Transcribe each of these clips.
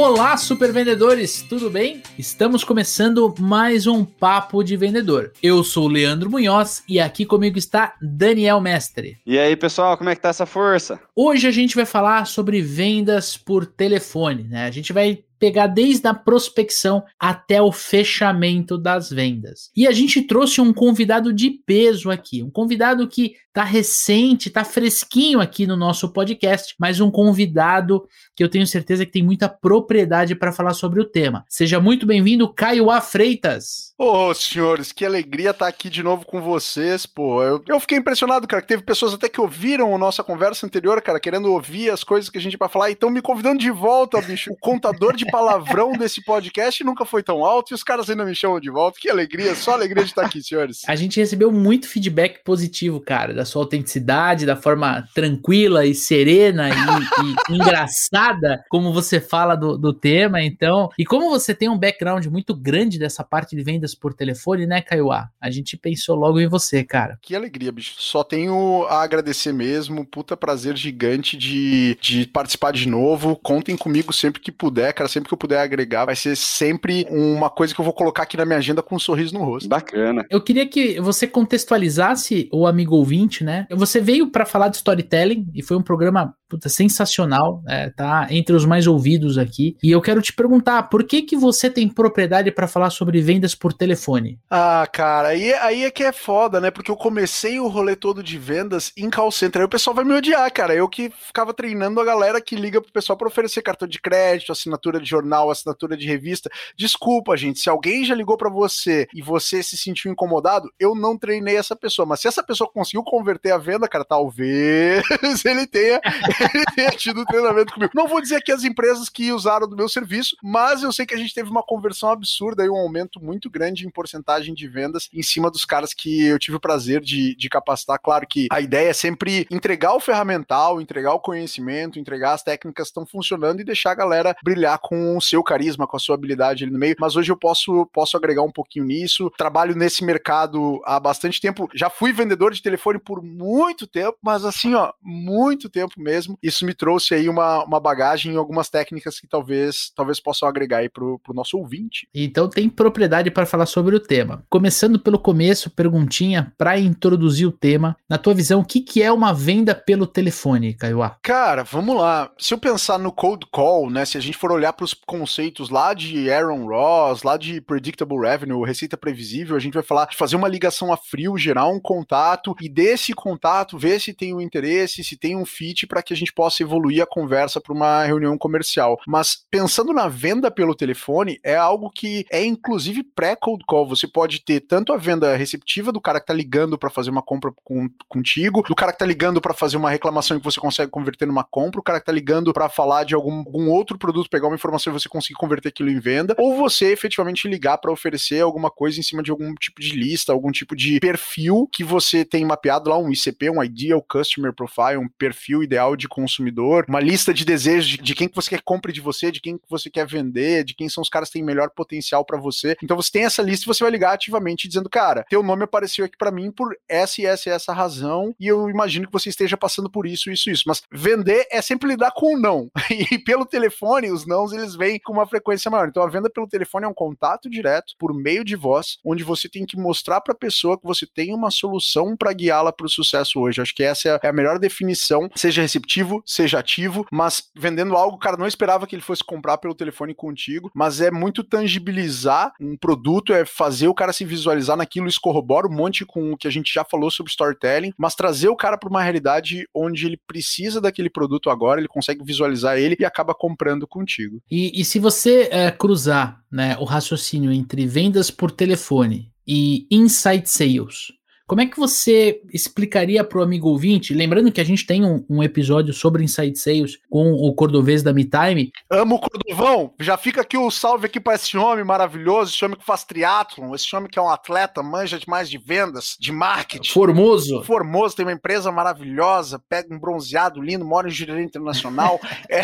Olá, super vendedores, tudo bem? Estamos começando mais um Papo de Vendedor. Eu sou o Leandro Munhoz e aqui comigo está Daniel Mestre. E aí, pessoal, como é que tá essa força? Hoje a gente vai falar sobre vendas por telefone, né? A gente vai pegar desde a prospecção até o fechamento das vendas. E a gente trouxe um convidado de peso aqui, um convidado que tá recente, tá fresquinho aqui no nosso podcast, mas um convidado que eu tenho certeza que tem muita propriedade para falar sobre o tema. Seja muito bem-vindo, Caio A. Freitas. Ô, oh, senhores, que alegria estar tá aqui de novo com vocês, pô. Eu, eu, fiquei impressionado, cara, que teve pessoas até que ouviram a nossa conversa anterior, cara, querendo ouvir as coisas que a gente vai falar e estão me convidando de volta, bicho. O contador de palavrão desse podcast nunca foi tão alto e os caras ainda me chamam de volta. Que alegria, só alegria de estar aqui, senhores. A gente recebeu muito feedback positivo, cara, da sua autenticidade, da forma tranquila e serena e, e engraçada como você fala do, do tema, então. E como você tem um background muito grande dessa parte de vendas por telefone, né, Kaiowá? A gente pensou logo em você, cara. Que alegria, bicho. Só tenho a agradecer mesmo. Puta prazer gigante de, de participar de novo. Contem comigo sempre que puder, cara. Sempre que eu puder agregar, vai ser sempre uma coisa que eu vou colocar aqui na minha agenda com um sorriso no rosto. Bacana. Eu queria que você contextualizasse o amigo ouvinte, né? Você veio para falar de storytelling e foi um programa puta, sensacional, é, tá entre os mais ouvidos aqui. E eu quero te perguntar, por que que você tem propriedade para falar sobre vendas por telefone? Ah, cara, aí, aí é que é foda, né? Porque eu comecei o rolê todo de vendas em call center. Aí o pessoal vai me odiar, cara. Eu que ficava treinando a galera que liga pro pessoal para oferecer cartão de crédito, assinatura de jornal, assinatura de revista. Desculpa, gente, se alguém já ligou para você e você se sentiu incomodado, eu não treinei essa pessoa. Mas se essa pessoa conseguiu converter a venda, cara, talvez ele tenha ele tenha tido treinamento comigo. Não vou dizer que as empresas que usaram do meu serviço, mas eu sei que a gente teve uma conversão absurda e um aumento muito grande em porcentagem de vendas em cima dos caras que eu tive o prazer de, de capacitar. Claro que a ideia é sempre entregar o ferramental, entregar o conhecimento, entregar as técnicas que estão funcionando e deixar a galera brilhar com o seu carisma, com a sua habilidade ali no meio. Mas hoje eu posso, posso agregar um pouquinho nisso. Trabalho nesse mercado há bastante tempo. Já fui vendedor de telefone por muito tempo, mas assim, ó, muito tempo mesmo mesmo. Isso me trouxe aí uma, uma bagagem em algumas técnicas que talvez, talvez possam agregar aí pro, pro nosso ouvinte. Então tem propriedade para falar sobre o tema. Começando pelo começo, perguntinha para introduzir o tema. Na tua visão, o que, que é uma venda pelo telefone, Caioá? Cara, vamos lá. Se eu pensar no cold call, né, se a gente for olhar para os conceitos lá de Aaron Ross, lá de predictable revenue, receita previsível, a gente vai falar de fazer uma ligação a frio, gerar um contato e desse contato ver se tem um interesse, se tem um fit para que a gente possa evoluir a conversa para uma reunião comercial. Mas pensando na venda pelo telefone, é algo que é inclusive pré-cold call. Você pode ter tanto a venda receptiva do cara que está ligando para fazer uma compra com, contigo, do cara que está ligando para fazer uma reclamação que você consegue converter numa compra, o cara que está ligando para falar de algum, algum outro produto, pegar uma informação e você conseguir converter aquilo em venda, ou você efetivamente ligar para oferecer alguma coisa em cima de algum tipo de lista, algum tipo de perfil que você tem mapeado lá, um ICP, um Ideal Customer Profile, um perfil ideal de consumidor, uma lista de desejos de, de quem que você quer compre de você, de quem que você quer vender, de quem são os caras que têm melhor potencial para você. Então você tem essa lista e você vai ligar ativamente dizendo, cara, teu nome apareceu aqui para mim por essa e essa e essa razão e eu imagino que você esteja passando por isso, isso, isso. Mas vender é sempre lidar com o não. E pelo telefone, os nãos eles vêm com uma frequência maior. Então a venda pelo telefone é um contato direto por meio de voz, onde você tem que mostrar para a pessoa que você tem uma solução para guiá-la para o sucesso hoje. Acho que essa é a melhor definição, seja receptivo passivo, seja ativo, mas vendendo algo, cara não esperava que ele fosse comprar pelo telefone contigo, mas é muito tangibilizar um produto, é fazer o cara se visualizar naquilo, isso corrobora um monte com o que a gente já falou sobre storytelling, mas trazer o cara para uma realidade onde ele precisa daquele produto agora, ele consegue visualizar ele e acaba comprando contigo. E, e se você é, cruzar né, o raciocínio entre vendas por telefone e inside sales, como é que você explicaria para o amigo ouvinte? Lembrando que a gente tem um, um, episódio sobre Inside Sales com o cordovês da MeTime. Amo o Cordovão. Já fica aqui o salve aqui para esse homem maravilhoso, esse homem que faz triatlon, esse homem que é um atleta, manja demais de vendas, de marketing. Formoso. Formoso, tem uma empresa maravilhosa, pega um bronzeado lindo, mora em Jurerê Internacional. é,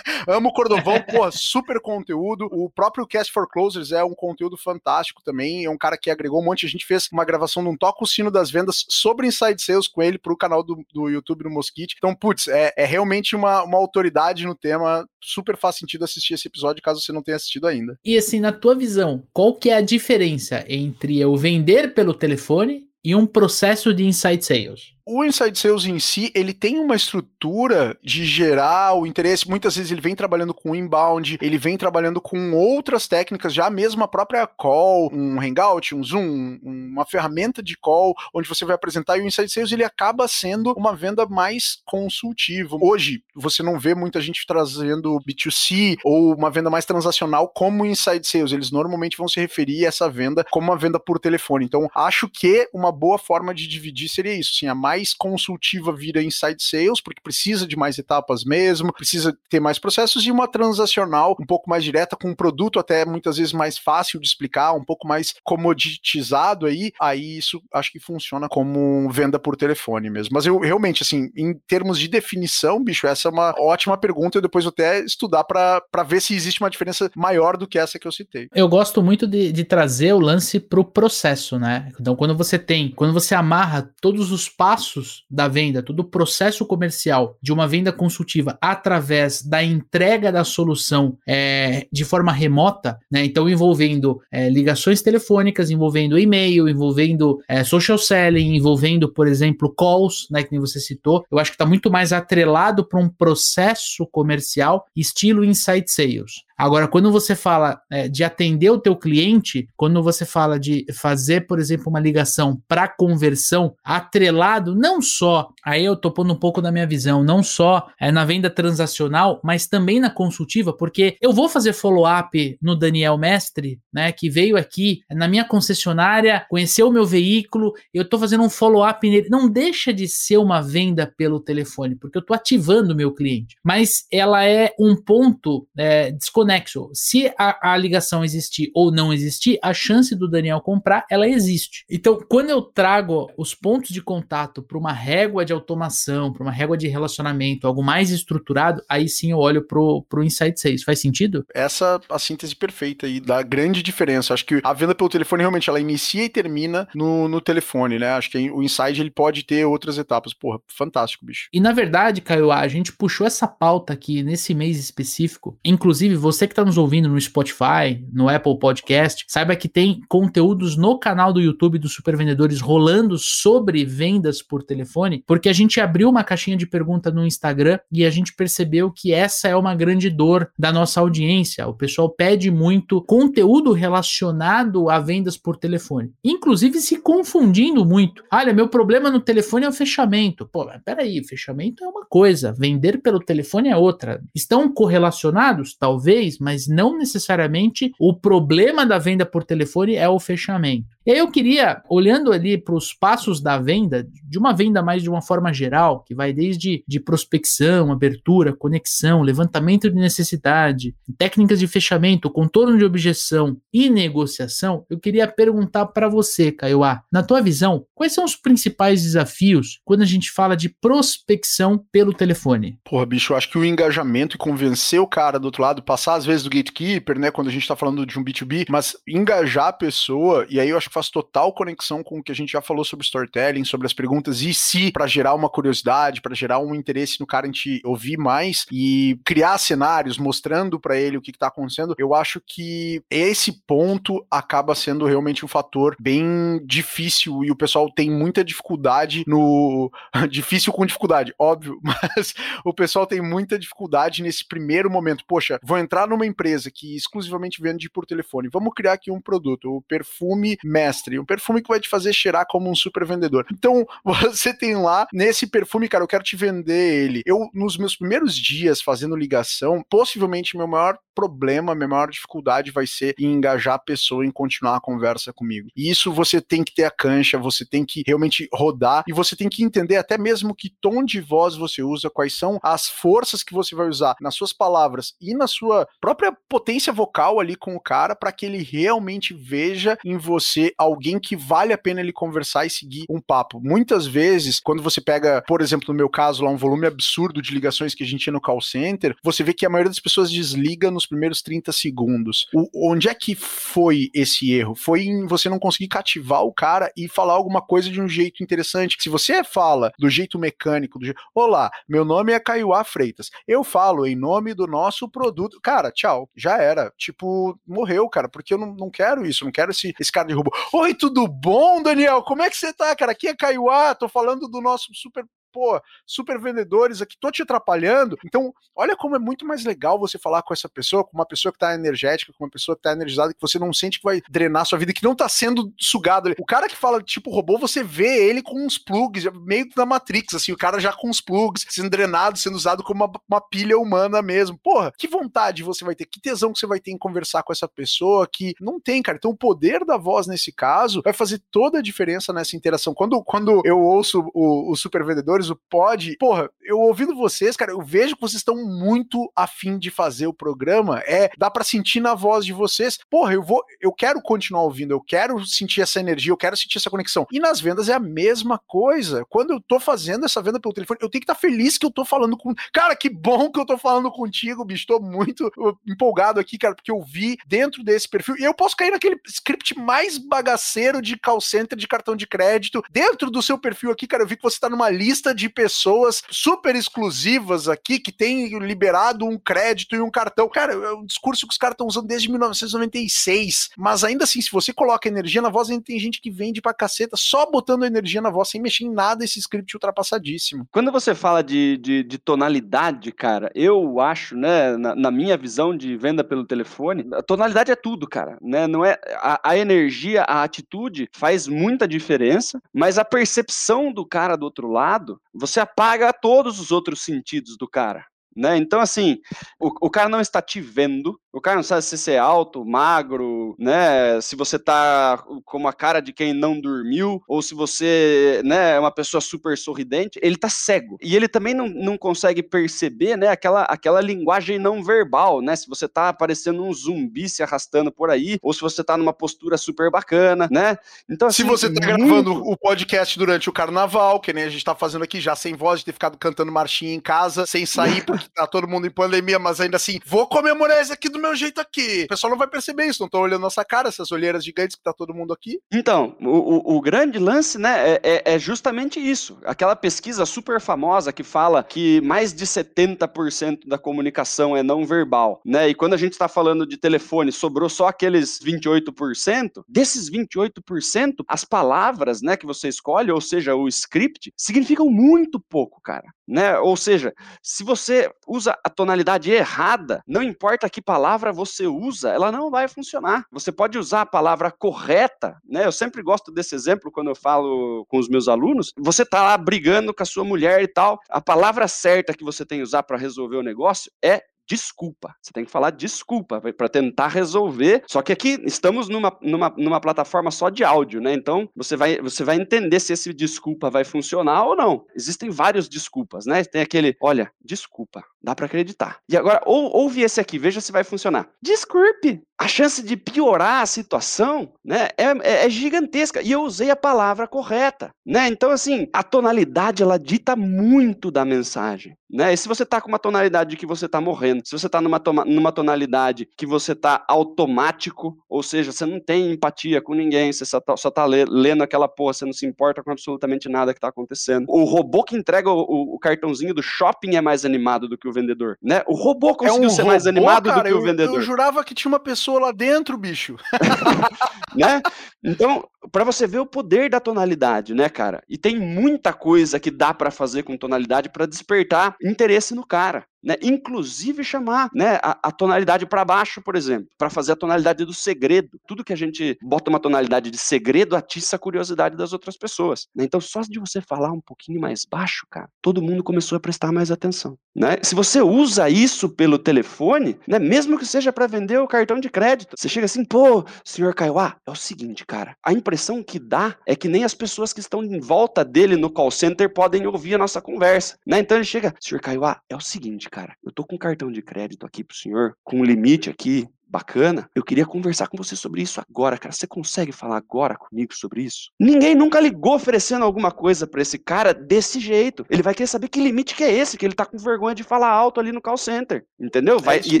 amo o Cordovão, pô, super conteúdo. O próprio Cast for Closers é um conteúdo fantástico também. É um cara que agregou um monte. A gente fez uma gravação de um Toca o Sino das Vendas sobre Inside Sales com ele pro canal do, do YouTube do Mosquite. Então, putz, é, é realmente uma, uma autoridade no tema. Super faz sentido assistir esse episódio caso você não tenha assistido ainda. E assim, na tua visão, qual que é a diferença entre eu vender pelo telefone e um processo de inside sales? O Inside Sales em si, ele tem uma estrutura de gerar o interesse. Muitas vezes ele vem trabalhando com inbound, ele vem trabalhando com outras técnicas, já mesmo a própria call, um Hangout, um Zoom, uma ferramenta de call, onde você vai apresentar e o Inside Sales ele acaba sendo uma venda mais consultiva. Hoje, você não vê muita gente trazendo B2C ou uma venda mais transacional como Inside Sales. Eles normalmente vão se referir a essa venda como uma venda por telefone. Então, acho que uma boa forma de dividir seria isso, assim, a mais mais consultiva vira inside sales, porque precisa de mais etapas mesmo, precisa ter mais processos, e uma transacional um pouco mais direta, com um produto até muitas vezes mais fácil de explicar, um pouco mais comoditizado aí, aí isso acho que funciona como venda por telefone mesmo. Mas eu realmente, assim, em termos de definição, bicho, essa é uma ótima pergunta, eu depois vou até estudar para ver se existe uma diferença maior do que essa que eu citei. Eu gosto muito de, de trazer o lance para o processo, né? Então, quando você tem, quando você amarra todos os passos passos da venda, todo o processo comercial de uma venda consultiva através da entrega da solução é, de forma remota, né? Então envolvendo é, ligações telefônicas, envolvendo e-mail, envolvendo é, social selling, envolvendo, por exemplo, calls, né? Que você citou. Eu acho que está muito mais atrelado para um processo comercial estilo inside sales. Agora, quando você fala é, de atender o teu cliente, quando você fala de fazer, por exemplo, uma ligação para conversão, atrelado não só, aí eu tô pondo um pouco da minha visão, não só é, na venda transacional, mas também na consultiva, porque eu vou fazer follow-up no Daniel Mestre, né, que veio aqui na minha concessionária, conheceu o meu veículo, eu tô fazendo um follow-up nele. Não deixa de ser uma venda pelo telefone, porque eu tô ativando o meu cliente, mas ela é um ponto é, desconectado conexo. Se a, a, ligação existir ou não existir, a chance do Daniel comprar, ela existe. Então, quando eu trago os pontos de contato para uma régua de automação, para uma régua de relacionamento, algo mais estruturado, aí sim eu olho pro, pro Insight 6. Faz sentido? Essa a síntese perfeita aí, da grande diferença. Acho que a venda pelo telefone realmente ela inicia e termina no, no telefone, né? Acho que o Insight ele pode ter outras etapas. Porra, fantástico, bicho. E na verdade, Caio, a gente puxou essa pauta aqui nesse mês específico. Inclusive, você você que está nos ouvindo no Spotify, no Apple Podcast, saiba que tem conteúdos no canal do YouTube dos Super Vendedores rolando sobre vendas por telefone, porque a gente abriu uma caixinha de pergunta no Instagram e a gente percebeu que essa é uma grande dor da nossa audiência. O pessoal pede muito conteúdo relacionado a vendas por telefone, inclusive se confundindo muito. Olha, meu problema no telefone é o fechamento. Pô, peraí, fechamento é uma coisa, vender pelo telefone é outra. Estão correlacionados? Talvez mas não necessariamente o problema da venda por telefone é o fechamento. E aí eu queria, olhando ali para os passos da venda, de uma venda mais de uma forma geral, que vai desde de prospecção, abertura, conexão, levantamento de necessidade, técnicas de fechamento, contorno de objeção e negociação, eu queria perguntar para você, Caioá, na tua visão, quais são os principais desafios quando a gente fala de prospecção pelo telefone? Porra, bicho, eu acho que o engajamento e convencer o cara do outro lado, passar às vezes do gatekeeper, né, quando a gente está falando de um B2B, mas engajar a pessoa, e aí eu acho faz total conexão com o que a gente já falou sobre storytelling, sobre as perguntas e se, para gerar uma curiosidade, para gerar um interesse no cara em te ouvir mais e criar cenários mostrando para ele o que, está acontecendo. Eu acho que esse ponto acaba sendo realmente um fator bem difícil e o pessoal tem muita dificuldade no. difícil com dificuldade, óbvio, mas o pessoal tem muita dificuldade nesse primeiro momento. Poxa, vou entrar numa empresa que exclusivamente vende por telefone, vamos criar aqui um produto, o perfume mestre, um perfume que vai te fazer cheirar como um super vendedor. Então, você tem lá, nesse perfume, cara, eu quero te vender ele. Eu, nos meus primeiros dias fazendo ligação, possivelmente meu maior problema, minha maior dificuldade vai ser em engajar a pessoa em continuar a conversa comigo. E isso você tem que ter a cancha, você tem que realmente rodar e você tem que entender até mesmo que tom de voz você usa, quais são as forças que você vai usar nas suas palavras e na sua própria potência vocal ali com o cara para que ele realmente veja em você alguém que vale a pena ele conversar e seguir um papo. Muitas vezes, quando você pega, por exemplo, no meu caso lá um volume absurdo de ligações que a gente tinha no call center, você vê que a maioria das pessoas desliga nos primeiros 30 segundos. O, onde é que foi esse erro? Foi em você não conseguir cativar o cara e falar alguma coisa de um jeito interessante. Se você fala do jeito mecânico, do jeito, olá, meu nome é Caiuá Freitas, eu falo em nome do nosso produto. Cara, tchau, já era. Tipo, morreu, cara, porque eu não, não quero isso, não quero esse, esse cara de robô. Oi, tudo bom, Daniel? Como é que você tá, cara? Aqui é Caiuá, tô falando do nosso super pô, super vendedores aqui, tô te atrapalhando. Então, olha como é muito mais legal você falar com essa pessoa, com uma pessoa que tá energética, com uma pessoa que tá energizada, que você não sente que vai drenar sua vida, que não tá sendo sugado. O cara que fala tipo robô, você vê ele com uns plugs, meio da Matrix, assim, o cara já com os plugs, sendo drenado, sendo usado como uma, uma pilha humana mesmo. Porra, que vontade você vai ter, que tesão que você vai ter em conversar com essa pessoa que não tem, cara. Então, o poder da voz nesse caso vai fazer toda a diferença nessa interação. Quando, quando eu ouço os super vendedores, o pod. Porra, eu ouvindo vocês, cara, eu vejo que vocês estão muito afim de fazer o programa. É, dá para sentir na voz de vocês. Porra, eu vou, eu quero continuar ouvindo, eu quero sentir essa energia, eu quero sentir essa conexão. E nas vendas é a mesma coisa. Quando eu tô fazendo essa venda pelo telefone, eu tenho que estar tá feliz que eu tô falando com. Cara, que bom que eu tô falando contigo, bicho. Tô muito uh, empolgado aqui, cara, porque eu vi dentro desse perfil. E eu posso cair naquele script mais bagaceiro de call center de cartão de crédito. Dentro do seu perfil aqui, cara, eu vi que você tá numa lista de pessoas super exclusivas aqui que tem liberado um crédito e um cartão. Cara, é um discurso que os caras estão usando desde 1996. Mas ainda assim, se você coloca energia na voz, ainda tem gente que vende pra caceta só botando energia na voz, sem mexer em nada, esse script ultrapassadíssimo. Quando você fala de, de, de tonalidade, cara, eu acho, né, na, na, minha visão de venda pelo telefone, a tonalidade é tudo, cara, né? Não é a, a energia, a atitude faz muita diferença, mas a percepção do cara do outro lado você apaga todos os outros sentidos do cara. Né? Então, assim, o, o cara não está te vendo, o cara não sabe se você é alto, magro, né? Se você tá com uma cara de quem não dormiu, ou se você né, é uma pessoa super sorridente, ele tá cego. E ele também não, não consegue perceber né, aquela, aquela linguagem não verbal, né? Se você tá parecendo um zumbi se arrastando por aí, ou se você tá numa postura super bacana, né? Então, assim, se você tá muito... gravando o podcast durante o carnaval, que nem a gente tá fazendo aqui já sem voz, de ter ficado cantando marchinha em casa, sem sair, porque tá todo mundo em pandemia, mas ainda assim, vou comemorar isso aqui do meu jeito aqui. O pessoal não vai perceber isso, não estão olhando nossa cara, essas olheiras gigantes que tá todo mundo aqui. Então, o, o, o grande lance, né, é, é, é, justamente isso. Aquela pesquisa super famosa que fala que mais de 70% da comunicação é não verbal, né? E quando a gente está falando de telefone, sobrou só aqueles 28%, desses 28%, as palavras, né, que você escolhe, ou seja, o script, significam muito pouco, cara, né? Ou seja, se você usa a tonalidade errada, não importa que palavra você usa, ela não vai funcionar. Você pode usar a palavra correta, né? Eu sempre gosto desse exemplo quando eu falo com os meus alunos. Você tá lá brigando com a sua mulher e tal. A palavra certa que você tem que usar para resolver o negócio é desculpa. Você tem que falar desculpa para tentar resolver. Só que aqui estamos numa, numa, numa plataforma só de áudio, né? Então você vai, você vai entender se esse desculpa vai funcionar ou não. Existem vários desculpas, né? Tem aquele, olha, desculpa, dá para acreditar. E agora, ou, ouve esse aqui, veja se vai funcionar. Desculpe. A chance de piorar a situação, né, é, é, é gigantesca. E eu usei a palavra correta, né? Então, assim, a tonalidade, ela dita muito da mensagem, né? E se você tá com uma tonalidade que você tá morrendo, se você está numa, numa tonalidade que você está automático, ou seja, você não tem empatia com ninguém, você só está tá lendo aquela porra, você não se importa com absolutamente nada que está acontecendo. O robô que entrega o, o, cartãozinho do shopping é mais animado do que o vendedor, né? O robô é conseguiu é um ser robô, mais animado cara, do que eu, o vendedor. Eu jurava que tinha uma pessoa lá dentro, bicho. né? Então, para você ver o poder da tonalidade, né, cara? E tem muita coisa que dá para fazer com tonalidade para despertar interesse no cara. Né? Inclusive chamar, né, a, a tonalidade para baixo, por exemplo, para fazer a tonalidade do segredo. Tudo que a gente bota uma tonalidade de segredo atiça a curiosidade das outras pessoas. Né? Então, só de você falar um pouquinho mais baixo, cara, todo mundo começou a prestar mais atenção. Né? Se você usa isso pelo telefone, né, mesmo que seja para vender o cartão de crédito, você chega assim, pô, senhor Kaiowá, é o seguinte, cara, a impressão que dá é que nem as pessoas que estão em volta dele no call center podem ouvir a nossa conversa. Né? Então ele chega, senhor Kaiowá, é o seguinte, cara, eu tô com um cartão de crédito aqui pro senhor, com um limite aqui bacana, eu queria conversar com você sobre isso agora, cara. Você consegue falar agora comigo sobre isso? Ninguém nunca ligou oferecendo alguma coisa para esse cara desse jeito. Ele vai querer saber que limite que é esse, que ele tá com vergonha de falar alto ali no call center. Entendeu? Vai, é isso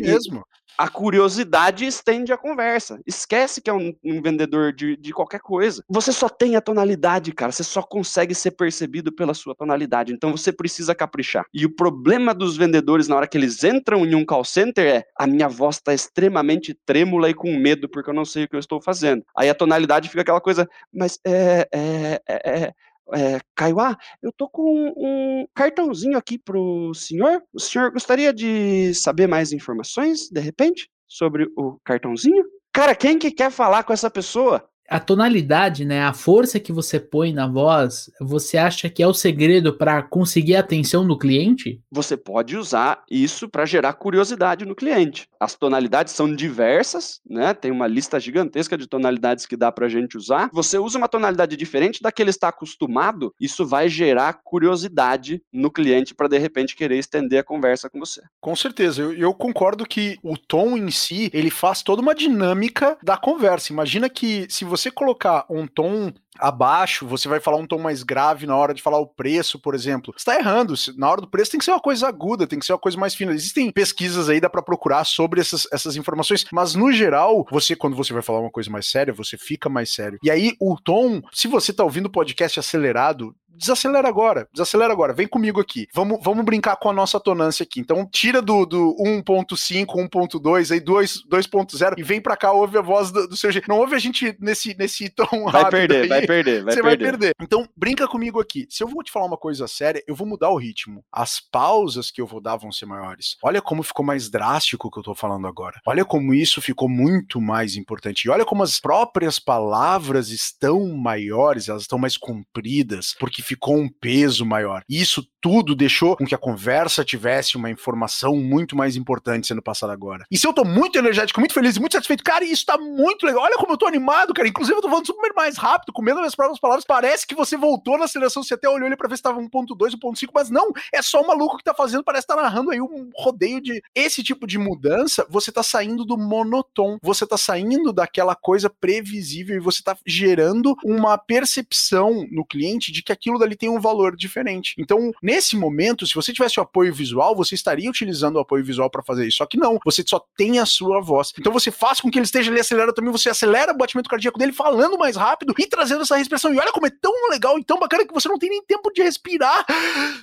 mesmo. A curiosidade estende a conversa. Esquece que é um, um vendedor de, de, qualquer coisa. Você só tem a tonalidade, cara. Você só consegue ser percebido pela sua tonalidade. Então você precisa caprichar. E o problema dos vendedores na hora que eles entram em um call center é: a minha voz está extremamente trêmula e com medo porque eu não sei o que eu estou fazendo. Aí a tonalidade fica aquela coisa, mas é, é, é, é é, Kaiowá, eu tô com um cartãozinho aqui pro senhor. O senhor gostaria de saber mais informações, de repente, sobre o cartãozinho? Cara, quem que quer falar com essa pessoa? A tonalidade, né, a força que você põe na voz, você acha que é o segredo para conseguir a atenção do cliente? Você pode usar isso para gerar curiosidade no cliente. As tonalidades são diversas, né? Tem uma lista gigantesca de tonalidades que dá para a gente usar. Você usa uma tonalidade diferente da que ele está acostumado, isso vai gerar curiosidade no cliente para de repente querer estender a conversa com você. Com certeza, eu, eu concordo que o tom em si ele faz toda uma dinâmica da conversa. Imagina que se você colocar um tom abaixo, você vai falar um tom mais grave na hora de falar o preço, por exemplo. Você tá errando. Na hora do preço tem que ser uma coisa aguda, tem que ser uma coisa mais fina. Existem pesquisas aí, dá para procurar sobre essas, essas informações, mas no geral, você, quando você vai falar uma coisa mais séria, você fica mais sério. E aí, o tom, se você tá ouvindo o podcast acelerado, desacelera agora, desacelera agora, vem comigo aqui. Vamos, vamos brincar com a nossa tonância aqui. Então, tira do, do 1.5, 1.2, aí 2.0 e vem pra cá, ouve a voz do, do seu jeito. Não ouve a gente nesse, nesse tom vai Perder, aí, vai perder, vai Você perder. vai perder. Então, brinca comigo aqui. Se eu vou te falar uma coisa séria, eu vou mudar o ritmo. As pausas que eu vou dar vão ser maiores. Olha como ficou mais drástico o que eu tô falando agora. Olha como isso ficou muito mais importante. E olha como as próprias palavras estão maiores, elas estão mais compridas, porque ficou um peso maior. Isso tudo deixou com que a conversa tivesse uma informação muito mais importante sendo passada agora. E se eu tô muito energético, muito feliz muito satisfeito, cara, isso tá muito legal. Olha como eu tô animado, cara. Inclusive, eu tô falando super mais rápido, comendo minhas próprias palavras. Parece que você voltou na aceleração, você até olhou ali pra ver se tava 1.2, 1.5, mas não, é só o maluco que tá fazendo, parece que tá narrando aí um rodeio de. Esse tipo de mudança, você tá saindo do monotom, você tá saindo daquela coisa previsível e você tá gerando uma percepção no cliente de que aquilo dali tem um valor diferente. Então, nesse momento, se você tivesse o apoio visual, você estaria utilizando o apoio visual para fazer isso. Só que não, você só tem a sua voz. Então você faz com que ele esteja ali acelerado também, você acelera o batimento cardíaco dele falando mais rápido e trazendo essa respiração. E olha como é tão legal e tão bacana que você não tem nem tempo de respirar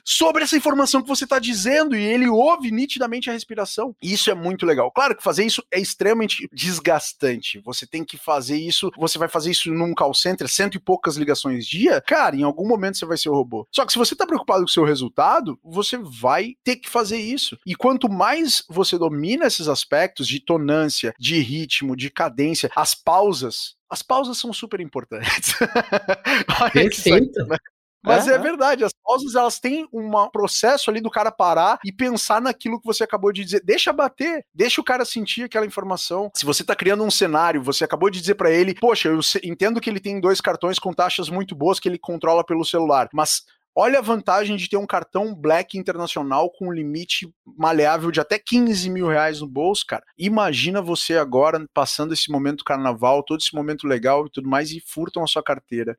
sobre essa informação que você está dizendo e ele ouve nitidamente a respiração. Isso é muito legal. Claro que fazer isso é extremamente desgastante. Você tem que fazer isso, você vai fazer isso num call center, cento e poucas ligações dia, cara, em algum momento você vai ser o robô. Só que se você está preocupado com o seu resultado, você vai ter que fazer isso. E quanto mais você domina esses aspectos de tonância, de ritmo, de cadência, as pausas, as pausas são super importantes. Perfeito. Né? Mas é verdade, as pausas elas têm um processo ali do cara parar e pensar naquilo que você acabou de dizer. Deixa bater, deixa o cara sentir aquela informação. Se você tá criando um cenário, você acabou de dizer para ele, poxa, eu entendo que ele tem dois cartões com taxas muito boas que ele controla pelo celular, mas Olha a vantagem de ter um cartão Black Internacional com limite maleável de até 15 mil reais no bolso, cara. Imagina você agora passando esse momento do carnaval, todo esse momento legal e tudo mais, e furtam a sua carteira.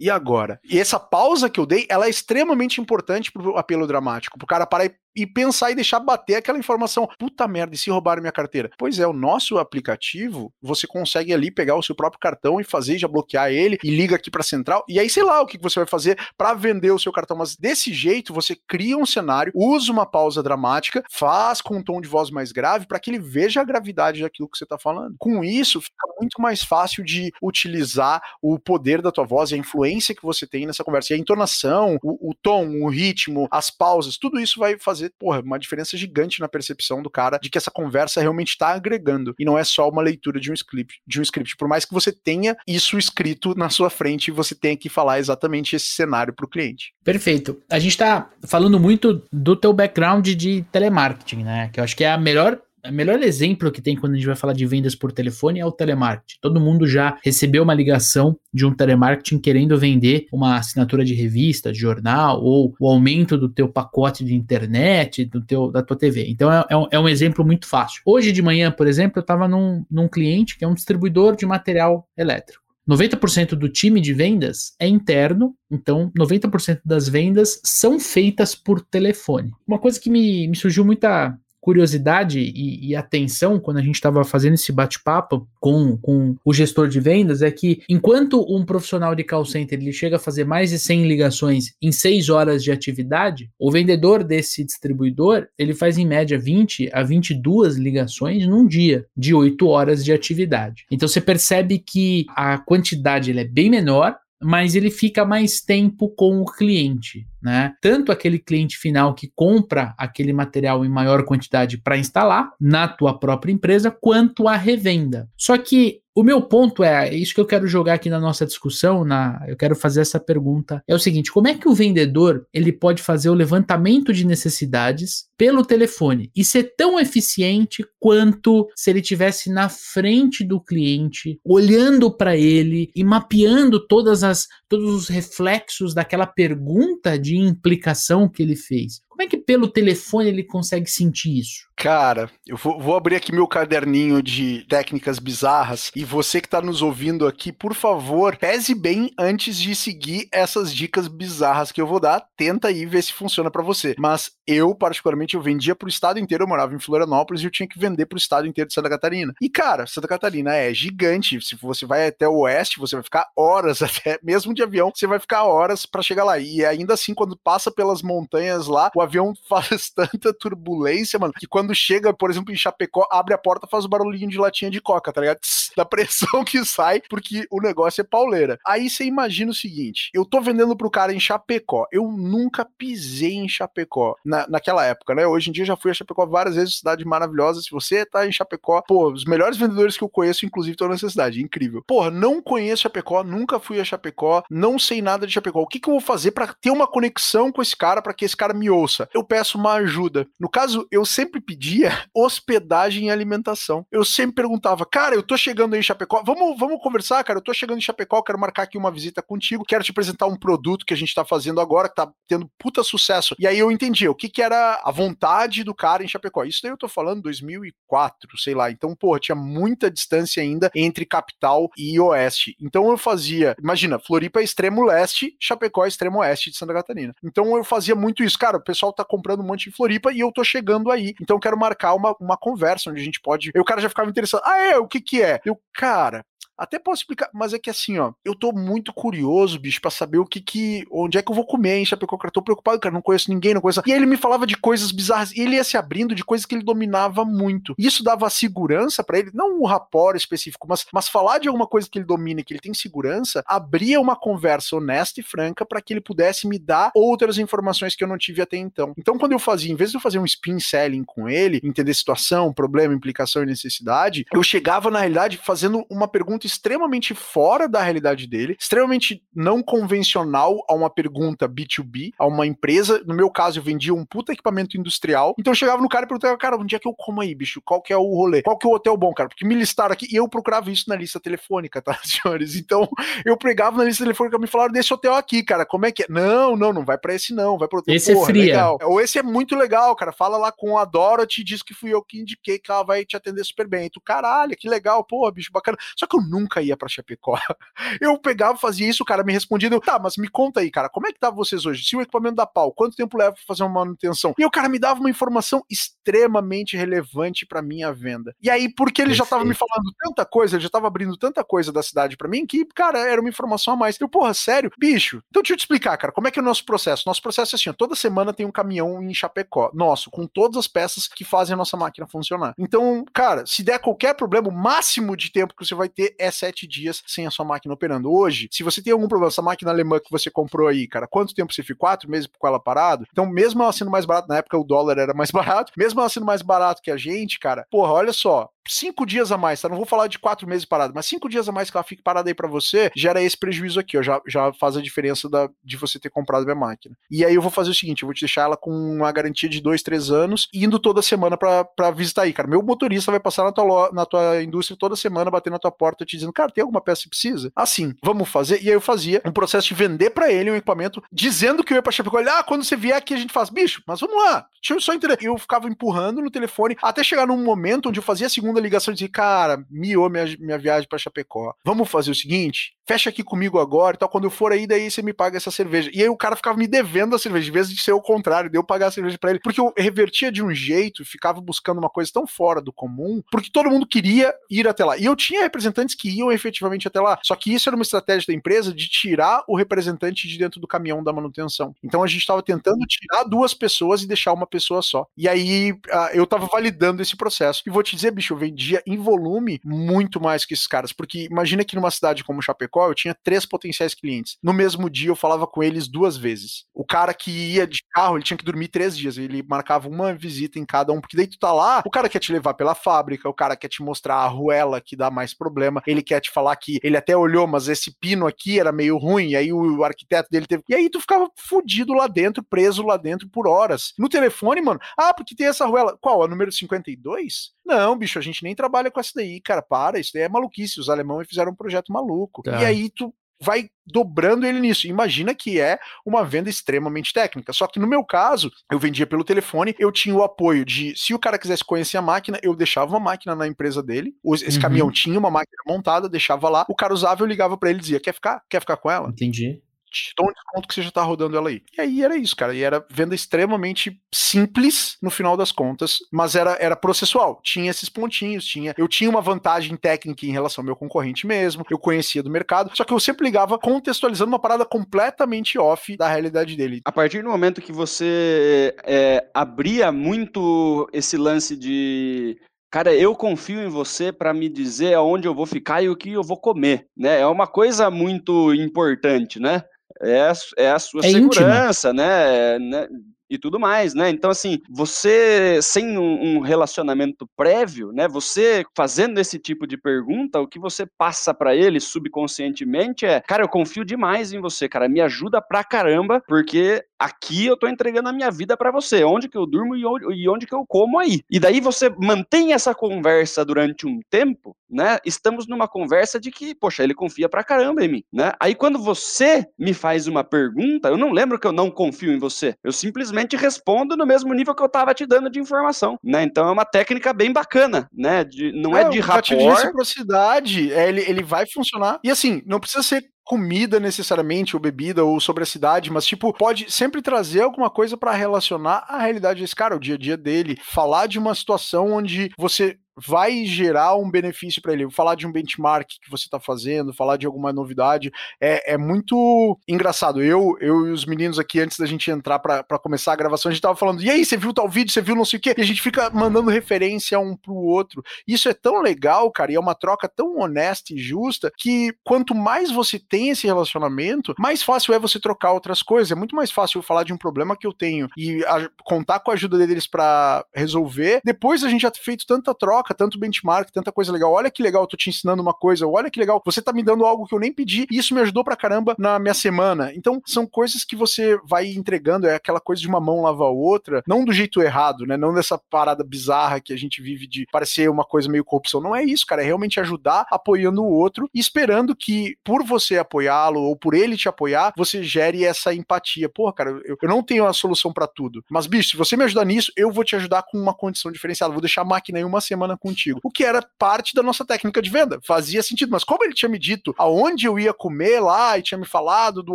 E agora? E essa pausa que eu dei, ela é extremamente importante pro apelo dramático, pro cara parar e e pensar e deixar bater aquela informação. Puta merda, e se roubaram minha carteira? Pois é, o nosso aplicativo, você consegue ali pegar o seu próprio cartão e fazer, já bloquear ele e liga aqui para central. E aí, sei lá o que você vai fazer para vender o seu cartão. Mas desse jeito, você cria um cenário, usa uma pausa dramática, faz com um tom de voz mais grave para que ele veja a gravidade daquilo que você tá falando. Com isso, fica muito mais fácil de utilizar o poder da tua voz e a influência fluência que você tem nessa conversa. E a entonação, o, o tom, o ritmo, as pausas, tudo isso vai fazer, porra, uma diferença gigante na percepção do cara de que essa conversa realmente está agregando e não é só uma leitura de um script, de um script. Por mais que você tenha isso escrito na sua frente você tenha que falar exatamente esse cenário para o cliente. Perfeito. A gente está falando muito do teu background de telemarketing, né? Que eu acho que é a melhor o melhor exemplo que tem quando a gente vai falar de vendas por telefone é o telemarketing. Todo mundo já recebeu uma ligação de um telemarketing querendo vender uma assinatura de revista, de jornal, ou o aumento do teu pacote de internet, do teu, da tua TV. Então é, é, um, é um, exemplo muito fácil. Hoje de manhã, por exemplo, eu estava num, num cliente que é um distribuidor de material elétrico. 90% do time de vendas é interno, então 90% das vendas são feitas por telefone. Uma coisa que me, me surgiu muita curiosidade e, e, atenção quando a gente estava fazendo esse bate-papo com, com o gestor de vendas é que enquanto um profissional de call center ele chega a fazer mais de 100 ligações em 6 horas de atividade, o vendedor desse distribuidor ele faz em média 20 a 22 ligações num dia de 8 horas de atividade. Então você percebe que a quantidade é bem menor, mas ele fica mais tempo com o cliente, né? Tanto aquele cliente final que compra aquele material em maior quantidade para instalar na tua própria empresa, quanto a revenda. Só que o meu ponto é, isso que eu quero jogar aqui na nossa discussão, na, eu quero fazer essa pergunta, é o seguinte, como é que o vendedor, ele pode fazer o levantamento de necessidades pelo telefone e ser tão eficiente quanto se ele tivesse na frente do cliente, olhando para ele e mapeando todas as todos os reflexos daquela pergunta de implicação que ele fez. Como é que pelo telefone ele consegue sentir isso? Cara, eu vou, vou, abrir aqui meu caderninho de técnicas bizarras e você que está nos ouvindo aqui, por favor, pese bem antes de seguir essas dicas bizarras que eu vou dar. Tenta aí ver se funciona para você. Mas eu, particularmente, eu vendia pro estado inteiro. Eu morava em Florianópolis e eu tinha que vender pro estado inteiro de Santa Catarina. E, cara, Santa Catarina é gigante. Se você vai até o oeste, você vai ficar horas até, mesmo de avião, você vai ficar horas para chegar lá. E ainda assim, quando passa pelas montanhas lá, o avião faz tanta turbulência, mano, que quando chega, por exemplo, em Chapecó, abre a porta, faz o barulhinho de latinha de coca, tá ligado? Tss, da pressão que sai, porque o negócio é pauleira. Aí você imagina o seguinte: eu tô vendendo pro cara em Chapecó. Eu nunca pisei em Chapecó na, naquela época, né? Hoje em dia já fui a Chapecó várias vezes, cidade maravilhosa. Se você tá em Chapecó, pô, os melhores vendedores que eu conheço, inclusive, estão nessa cidade. Incrível. Porra, não conheço Chapecó, nunca fui a Chapecó, não sei nada de Chapecó. O que, que eu vou fazer para ter uma conexão com esse cara, para que esse cara me ouça? Eu peço uma ajuda. No caso, eu sempre pedi pedia hospedagem e alimentação. Eu sempre perguntava, cara, eu tô chegando aí em Chapecó, vamos, vamos conversar, cara, eu tô chegando em Chapecó, quero marcar aqui uma visita contigo, quero te apresentar um produto que a gente tá fazendo agora, que tá tendo puta sucesso. E aí eu entendi o que que era a vontade do cara em Chapecó. Isso daí eu tô falando 2004, sei lá. Então, pô, tinha muita distância ainda entre capital e oeste. Então eu fazia, imagina, Floripa é extremo leste, Chapecó é extremo oeste de Santa Catarina. Então eu fazia muito isso. Cara, o pessoal tá comprando um monte de Floripa e eu tô chegando aí. Então eu quero marcar uma, uma conversa onde a gente pode. E o cara já ficava interessado. Ah, é? O que que é? Eu, cara, até posso explicar, mas é que assim, ó, eu tô muito curioso, bicho, para saber o que que, onde é que eu vou comer em Chapecó, cara, tô preocupado, cara, não conheço ninguém, não conheço. E aí ele me falava de coisas bizarras, e ele ia se abrindo de coisas que ele dominava muito. E isso dava segurança para ele, não um rapor específico, mas, mas falar de alguma coisa que ele domina, que ele tem segurança, abria uma conversa honesta e franca para que ele pudesse me dar outras informações que eu não tive até então. Então, quando eu fazia, em vez de eu fazer um spin selling com ele, entender situação, problema, implicação e necessidade, eu chegava na realidade fazendo uma pergunta extremamente fora da realidade dele, extremamente não convencional a uma pergunta B2B, a uma empresa. No meu caso, eu vendia um puta equipamento industrial. Então eu chegava no cara e perguntava, cara, onde é que eu como aí, bicho? Qual que é o rolê? Qual que é o hotel bom, cara? Porque me listaram aqui e eu procurava isso na lista telefônica, tá, senhores? Então eu pregava na lista telefônica, me falaram desse hotel aqui, cara, como é que é? Não, não, não vai para esse não, vai pro hotel. Esse é Porra, é fria. Legal. Ou esse é muito legal, cara. Fala lá com a Dorothy, diz que fui eu que indiquei que ela vai te atender super bem. E tu, caralho, que legal, porra, bicho, bacana. Só que eu nunca nunca ia para Chapecó. Eu pegava, fazia isso, o cara me respondia, tá, mas me conta aí, cara, como é que tá vocês hoje? Se o equipamento dá pau, quanto tempo leva pra fazer uma manutenção? E o cara me dava uma informação extremamente relevante para minha venda. E aí, porque ele Perfeito. já tava me falando tanta coisa, ele já tava abrindo tanta coisa da cidade para mim, que, cara, era uma informação a mais. Eu, porra, sério? Bicho, então deixa eu te explicar, cara, como é que é o nosso processo? Nosso processo é assim, ó, toda semana tem um caminhão em Chapecó, nosso, com todas as peças que fazem a nossa máquina funcionar. Então, cara, se der qualquer problema, o máximo de tempo que você vai ter é sete dias sem a sua máquina operando. Hoje, se você tem algum problema, essa máquina alemã que você comprou aí, cara, quanto tempo você ficou? Quatro meses com ela parado? Então, mesmo ela sendo mais barata, na época o dólar era mais barato, mesmo ela sendo mais barato que a gente, cara, porra, olha só, cinco dias a mais, tá? Não vou falar de quatro meses parado, mas cinco dias a mais que ela fique parada aí para você, gera esse prejuízo aqui, ó. Já, já faz a diferença da, de você ter comprado minha máquina. E aí eu vou fazer o seguinte: eu vou te deixar ela com uma garantia de dois, três anos, indo toda semana para visitar aí, cara. Meu motorista vai passar na tua, na tua indústria toda semana, bater na tua porta, te dizendo, cara, tem alguma peça que precisa? Assim, vamos fazer. E aí eu fazia um processo de vender para ele um equipamento, dizendo que eu ia pra Chapecó. Ah, quando você vier aqui a gente faz, bicho, mas vamos lá, deixa eu só entender. Eu ficava empurrando no telefone até chegar num momento onde eu fazia a segunda ligação e cara, cara, miou minha, minha viagem para Chapecó. Vamos fazer o seguinte? Fecha aqui comigo agora, então quando eu for aí, daí você me paga essa cerveja. E aí o cara ficava me devendo a cerveja, em vez de ser o contrário, de eu pagar a cerveja para ele, porque eu revertia de um jeito, ficava buscando uma coisa tão fora do comum, porque todo mundo queria ir até lá. E eu tinha representantes que iam efetivamente até lá. Só que isso era uma estratégia da empresa de tirar o representante de dentro do caminhão da manutenção. Então a gente estava tentando tirar duas pessoas e deixar uma pessoa só. E aí eu estava validando esse processo. E vou te dizer, bicho, eu vendia em volume muito mais que esses caras. Porque imagina que numa cidade como Chapecó, eu tinha três potenciais clientes. No mesmo dia, eu falava com eles duas vezes. O cara que ia de carro, ele tinha que dormir três dias. Ele marcava uma visita em cada um, porque daí tu tá lá, o cara quer te levar pela fábrica, o cara quer te mostrar a ruela que dá mais problema, ele quer te falar que ele até olhou, mas esse pino aqui era meio ruim, e aí o arquiteto dele teve. E aí tu ficava fudido lá dentro, preso lá dentro por horas. No telefone, mano, ah, porque tem essa ruela. Qual? A número 52? Não, bicho, a gente nem trabalha com essa daí, cara, para, isso daí é maluquice, os alemães fizeram um projeto maluco. Tá. E aí tu vai dobrando ele nisso. Imagina que é uma venda extremamente técnica. Só que no meu caso, eu vendia pelo telefone, eu tinha o apoio de, se o cara quisesse conhecer a máquina, eu deixava uma máquina na empresa dele, esse uhum. caminhão tinha uma máquina montada, deixava lá, o cara usava, eu ligava para ele e dizia, quer ficar? Quer ficar com ela? Entendi te dou um desconto que você já tá rodando ela aí. E aí era isso, cara. E era venda extremamente simples no final das contas, mas era, era processual. Tinha esses pontinhos, tinha. Eu tinha uma vantagem técnica em relação ao meu concorrente mesmo, eu conhecia do mercado, só que eu sempre ligava contextualizando uma parada completamente off da realidade dele. A partir do momento que você é, abria muito esse lance de Cara, eu confio em você para me dizer aonde eu vou ficar e o que eu vou comer, né? É uma coisa muito importante, né? É, é a sua é segurança, né, né? E tudo mais, né? Então, assim, você sem um, um relacionamento prévio, né? Você fazendo esse tipo de pergunta, o que você passa para ele subconscientemente é, cara, eu confio demais em você, cara, me ajuda pra caramba, porque aqui eu tô entregando a minha vida para você, onde que eu durmo e onde, e onde, que eu como aí. E daí você mantém essa conversa durante um tempo, né? Estamos numa conversa de que, poxa, ele confia pra caramba em mim, né? Aí quando você me faz uma pergunta, eu não lembro que eu não confio em você. Eu simplesmente respondo no mesmo nível que eu tava te dando de informação, né? Então é uma técnica bem bacana, né? De, não é, é de rapport. de reciprocidade, é, ele, ele vai funcionar. E assim, não precisa ser comida necessariamente, ou bebida, ou sobre a cidade, mas tipo, pode sempre trazer alguma coisa para relacionar a realidade desse cara, o dia a dia dele, falar de uma situação onde você vai gerar um benefício para ele. Falar de um benchmark que você está fazendo, falar de alguma novidade, é, é muito engraçado. Eu, eu e os meninos aqui, antes da gente entrar para começar a gravação, a gente tava falando, e aí, você viu tal vídeo, você viu não sei o quê? E a gente fica mandando referência um pro outro. Isso é tão legal, cara, e é uma troca tão honesta e justa, que quanto mais você tem esse relacionamento, mais fácil é você trocar outras coisas. É muito mais fácil eu falar de um problema que eu tenho e a, contar com a ajuda deles para resolver. Depois a gente já feito tanta troca, troca, tanto benchmark, tanta coisa legal. Olha que legal, eu tô te ensinando uma coisa. Olha que legal, você tá me dando algo que eu nem pedi e isso me ajudou pra caramba na minha semana. Então, são coisas que você vai entregando, é aquela coisa de uma mão lavar a outra, não do jeito errado, né? Não dessa parada bizarra que a gente vive de parecer uma coisa meio corrupção. Não é isso, cara. É realmente ajudar apoiando o outro e esperando que, por você apoiá-lo ou por ele te apoiar, você gere essa empatia. Porra, cara, eu, eu não tenho a solução para tudo. Mas, bicho, se você me ajudar nisso, eu vou te ajudar com uma condição diferenciada. Vou deixar a máquina aí uma semana contigo. O que era parte da nossa técnica de venda. Fazia sentido. Mas como ele tinha me dito aonde eu ia comer lá e tinha me falado do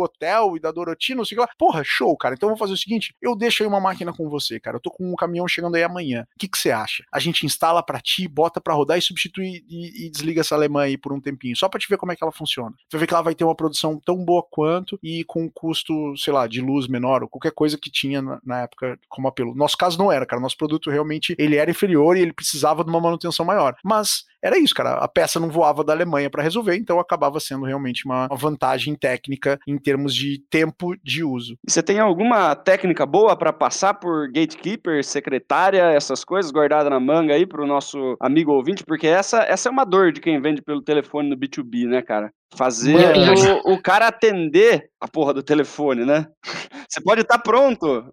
hotel e da Doroti, não sei o que lá. Porra, show, cara. Então vamos fazer o seguinte: eu deixo aí uma máquina com você, cara. Eu tô com um caminhão chegando aí amanhã. O que, que você acha? A gente instala para ti, bota para rodar e substitui e, e, desliga essa alemã aí por um tempinho, só para te ver como é que ela funciona. Você ver que ela vai ter uma produção tão boa quanto e com um custo, sei lá, de luz menor ou qualquer coisa que tinha na, na época como apelo. Nosso caso não era, cara. Nosso produto realmente ele era inferior e ele precisava de uma manutenção maior. Mas era isso, cara. A peça não voava da Alemanha para resolver, então acabava sendo realmente uma vantagem técnica em termos de tempo de uso. E você tem alguma técnica boa para passar por gatekeeper, secretária, essas coisas guardadas na manga aí para o nosso amigo ouvinte? Porque essa, essa é uma dor de quem vende pelo telefone no B2B, né, cara? Fazer o, o, cara atender a porra do telefone, né? Você pode estar tá pronto.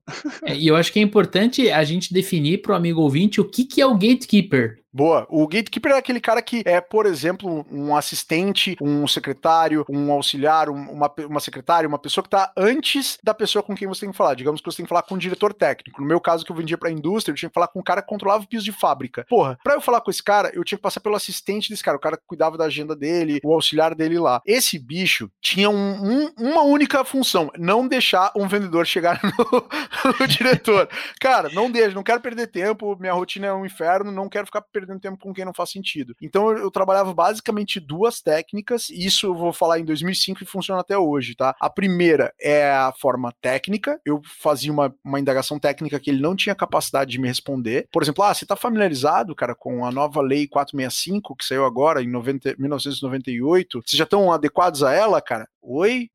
É, e eu acho que é importante a gente definir para o amigo ouvinte o que, que é o gatekeeper. Boa. O gatekeeper é aquele cara que é, por exemplo, um assistente, um secretário, um auxiliar, uma, uma secretária, uma pessoa que está antes da pessoa com quem você tem que falar. Digamos que você tem que falar com um diretor técnico. No meu caso, que eu vendia para a indústria, eu tinha que falar com um cara que controlava o piso de fábrica. Porra, para eu falar com esse cara, eu tinha que passar pelo assistente desse cara, o cara que cuidava da agenda dele, o auxiliar dele lá. Esse bicho tinha um, um, uma única função: não deixar um vendedor chegar no, no diretor. Cara, não deixa, não quero perder tempo, minha rotina é um inferno, não quero ficar perdendo perdendo tempo com quem não faz sentido. Então eu, trabalhava basicamente duas técnicas, e isso eu vou falar em 2005 e funciona até hoje, tá? A primeira é a forma técnica, eu fazia uma, uma indagação técnica que ele não tinha capacidade de me responder. Por exemplo, ah, você tá familiarizado, cara, com a nova lei 465 que saiu agora em 90, 1998? Vocês já estão adequados a ela, cara? Oi?